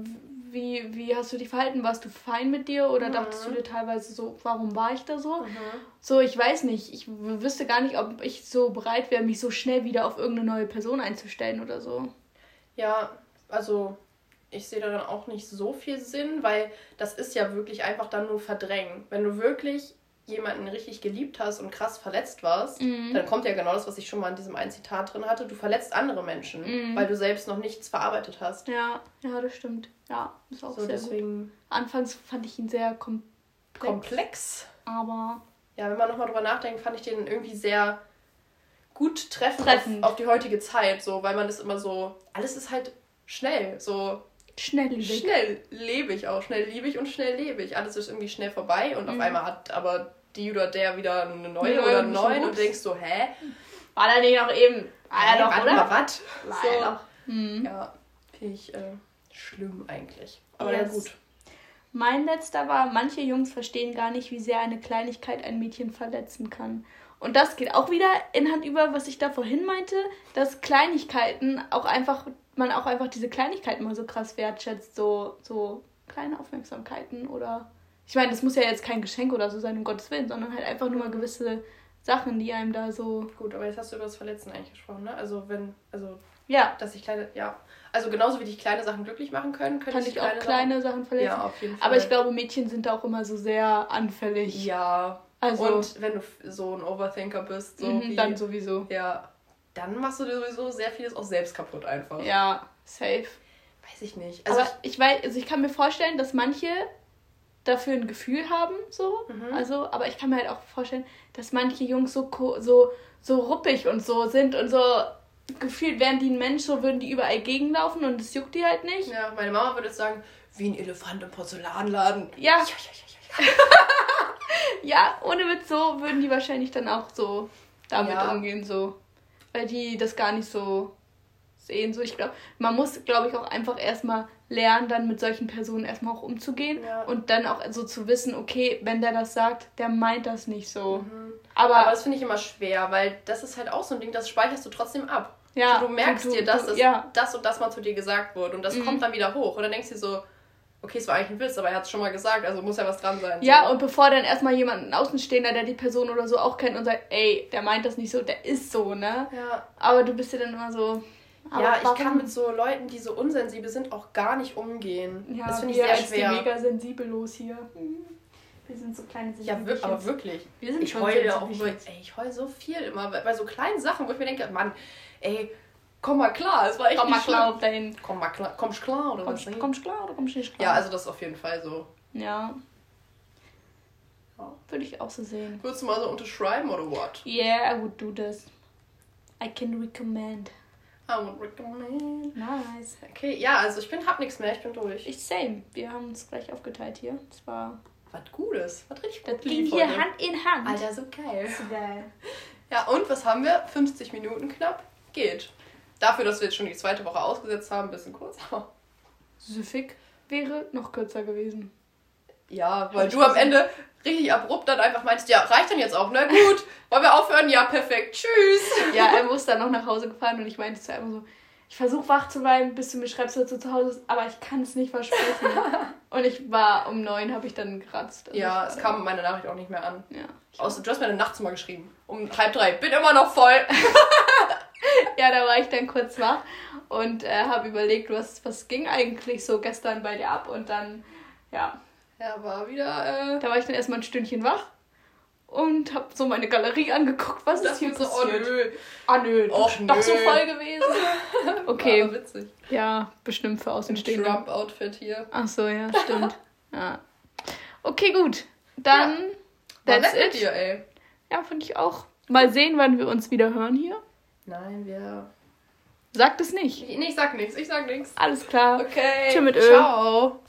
wie, wie hast du dich verhalten, warst du fein mit dir oder mhm. dachtest du dir teilweise so, warum war ich da so? Mhm. So, ich weiß nicht, ich wüsste gar nicht, ob ich so bereit wäre, mich so schnell wieder auf irgendeine neue Person einzustellen oder so. Ja, also ich sehe da dann auch nicht so viel Sinn, weil das ist ja wirklich einfach dann nur verdrängen. Wenn du wirklich jemanden richtig geliebt hast und krass verletzt warst, mhm. dann kommt ja genau das, was ich schon mal in diesem einen Zitat drin hatte. Du verletzt andere Menschen, mhm. weil du selbst noch nichts verarbeitet hast. Ja, ja, das stimmt. Ja, ist auch so, sehr deswegen gut. Anfangs fand ich ihn sehr komplex. Komplex. Aber. Ja, wenn man nochmal drüber nachdenkt, fand ich den irgendwie sehr gut treffend, treffend. Auf, auf, die heutige Zeit, so, weil man das immer so. Alles ist halt schnell, so. Schnelllebig. Schnell lebe ich auch, schnell liebe ich und schnell lebe ich. Alles ist irgendwie schnell vorbei und mhm. auf einmal hat aber die oder der wieder eine neue ja, oder einen neuen und denkst so, hä? War da nicht noch eben. War er doch, oder? Mal was? So. Mhm. Ja, finde ich äh, schlimm eigentlich. Aber yes. ja gut. Mein letzter war, manche Jungs verstehen gar nicht, wie sehr eine Kleinigkeit ein Mädchen verletzen kann. Und das geht auch wieder in Hand über, was ich da vorhin meinte, dass Kleinigkeiten auch einfach, man auch einfach diese Kleinigkeiten mal so krass wertschätzt, so, so kleine Aufmerksamkeiten oder ich meine, das muss ja jetzt kein Geschenk oder so sein, um Gottes Willen, sondern halt einfach nur mal gewisse Sachen, die einem da so. Gut, aber jetzt hast du über das Verletzen eigentlich gesprochen, ne? Also wenn, also ja, dass ich kleine, ja, also genauso wie dich kleine Sachen glücklich machen können, können ich auch kleine Sachen, Sachen verletzen. Ja, auf jeden Fall. Aber ich glaube, Mädchen sind da auch immer so sehr anfällig. Ja. Also und wenn du so ein Overthinker bist, so mhm, wie, dann sowieso. Ja, dann machst du dir sowieso sehr vieles auch selbst kaputt einfach. Ja, safe. Weiß ich nicht. Also aber ich weiß, also ich kann mir vorstellen, dass manche dafür ein Gefühl haben, so. Mhm. Also, aber ich kann mir halt auch vorstellen, dass manche Jungs so, so, so ruppig und so sind und so gefühlt wären die ein Mensch, so würden die überall gegenlaufen und es juckt die halt nicht. Ja, meine Mama würde sagen, wie ein Elefant im Porzellanladen. Ja. Ja, ja, ja, *laughs* *laughs* ja. ohne Witz, so würden die wahrscheinlich dann auch so damit ja. umgehen, so. Weil die das gar nicht so sehen. So, ich glaube, man muss, glaube ich, auch einfach erstmal lernen, dann mit solchen Personen erstmal auch umzugehen ja. und dann auch so zu wissen, okay, wenn der das sagt, der meint das nicht so. Mhm. Aber, Aber das finde ich immer schwer, weil das ist halt auch so ein Ding, das speicherst du trotzdem ab. Ja, also du merkst du, dir, dass du, ja. das und das mal zu dir gesagt wurde und das mhm. kommt dann wieder hoch und dann denkst du dir so, okay, es war eigentlich ein Witz, aber er hat es schon mal gesagt, also muss ja was dran sein. Ja, so. und bevor dann erstmal jemand, Außenstehender, der die Person oder so auch kennt und sagt, ey, der meint das nicht so, der ist so, ne? Ja. Aber du bist ja dann immer so, aber ja, ich kann mit so Leuten, die so unsensibel sind, auch gar nicht umgehen. Ja, das finde ich sehr schwer. Die mega sensibellos hier. Wir sind so kleine Ja, wir, aber wirklich. Wir sind ich heule auch so, ey, ich heule so viel immer bei, bei so kleinen Sachen, wo ich mir denke, Mann, ey, komm mal klar, es war echt komm mal klar auf dahin. Komm mal klar, kommst klar oder kommst, was? Kommst klar oder kommst nicht klar? Ja, also das ist auf jeden Fall so. Ja. Würde ich auch so sehen. Würdest du mal so unterschreiben oder what? Yeah, I would do this. I can recommend. I would recommend. Nice. Okay, ja, also ich bin, hab nichts mehr, ich bin durch. Ich same. Wir haben uns gleich aufgeteilt hier. Das war. Was Gutes. Was richtig gut. Das ging hier heute. Hand in Hand. Alter, so geil. So geil. Ja, und was haben wir? 50 Minuten knapp. Geht. Dafür, dass wir jetzt schon die zweite Woche ausgesetzt haben, ein bisschen kurz. *laughs* Süffig wäre noch kürzer gewesen. Ja, weil du am Ende richtig abrupt dann einfach meinst, ja, reicht dann jetzt auch, ne? Gut, *laughs* wollen wir aufhören? Ja, perfekt, tschüss. Ja, er muss dann noch nach Hause gefahren und ich meinte zu ihm so, ich versuche wach zu bleiben, bis du mir schreibst, dass du zu Hause bist, aber ich kann es nicht versprechen. *laughs* und ich war um neun, habe ich dann geratzt. Also ja, es kam meine Nachricht auch nicht mehr an. Ja. Außer, du hast mir eine Nachtzimmer geschrieben. Um halb drei. Bin immer noch voll. Ja, da war ich dann kurz wach und äh, habe überlegt, was, was ging eigentlich so gestern bei dir ab und dann, ja, er war wieder. Äh, da war ich dann erstmal ein Stündchen wach und hab so meine Galerie angeguckt. Was ist hier passiert? So, oh nö. Ah nö, Och, doch nö. so voll gewesen. *laughs* Okay. War witzig. Ja, bestimmt für Außenstehende. Trump-Outfit hier. Ach so, ja, stimmt. *laughs* ja. Okay, gut. Dann. Ja. That's it. Dir, ey. Ja, finde ich auch. Mal sehen, wann wir uns wieder hören hier. Nein, wir. Sagt es nicht. Nee, ich sag nichts. Ich sag nichts. Alles klar. Okay. Tschüss mit Öl. Ciao.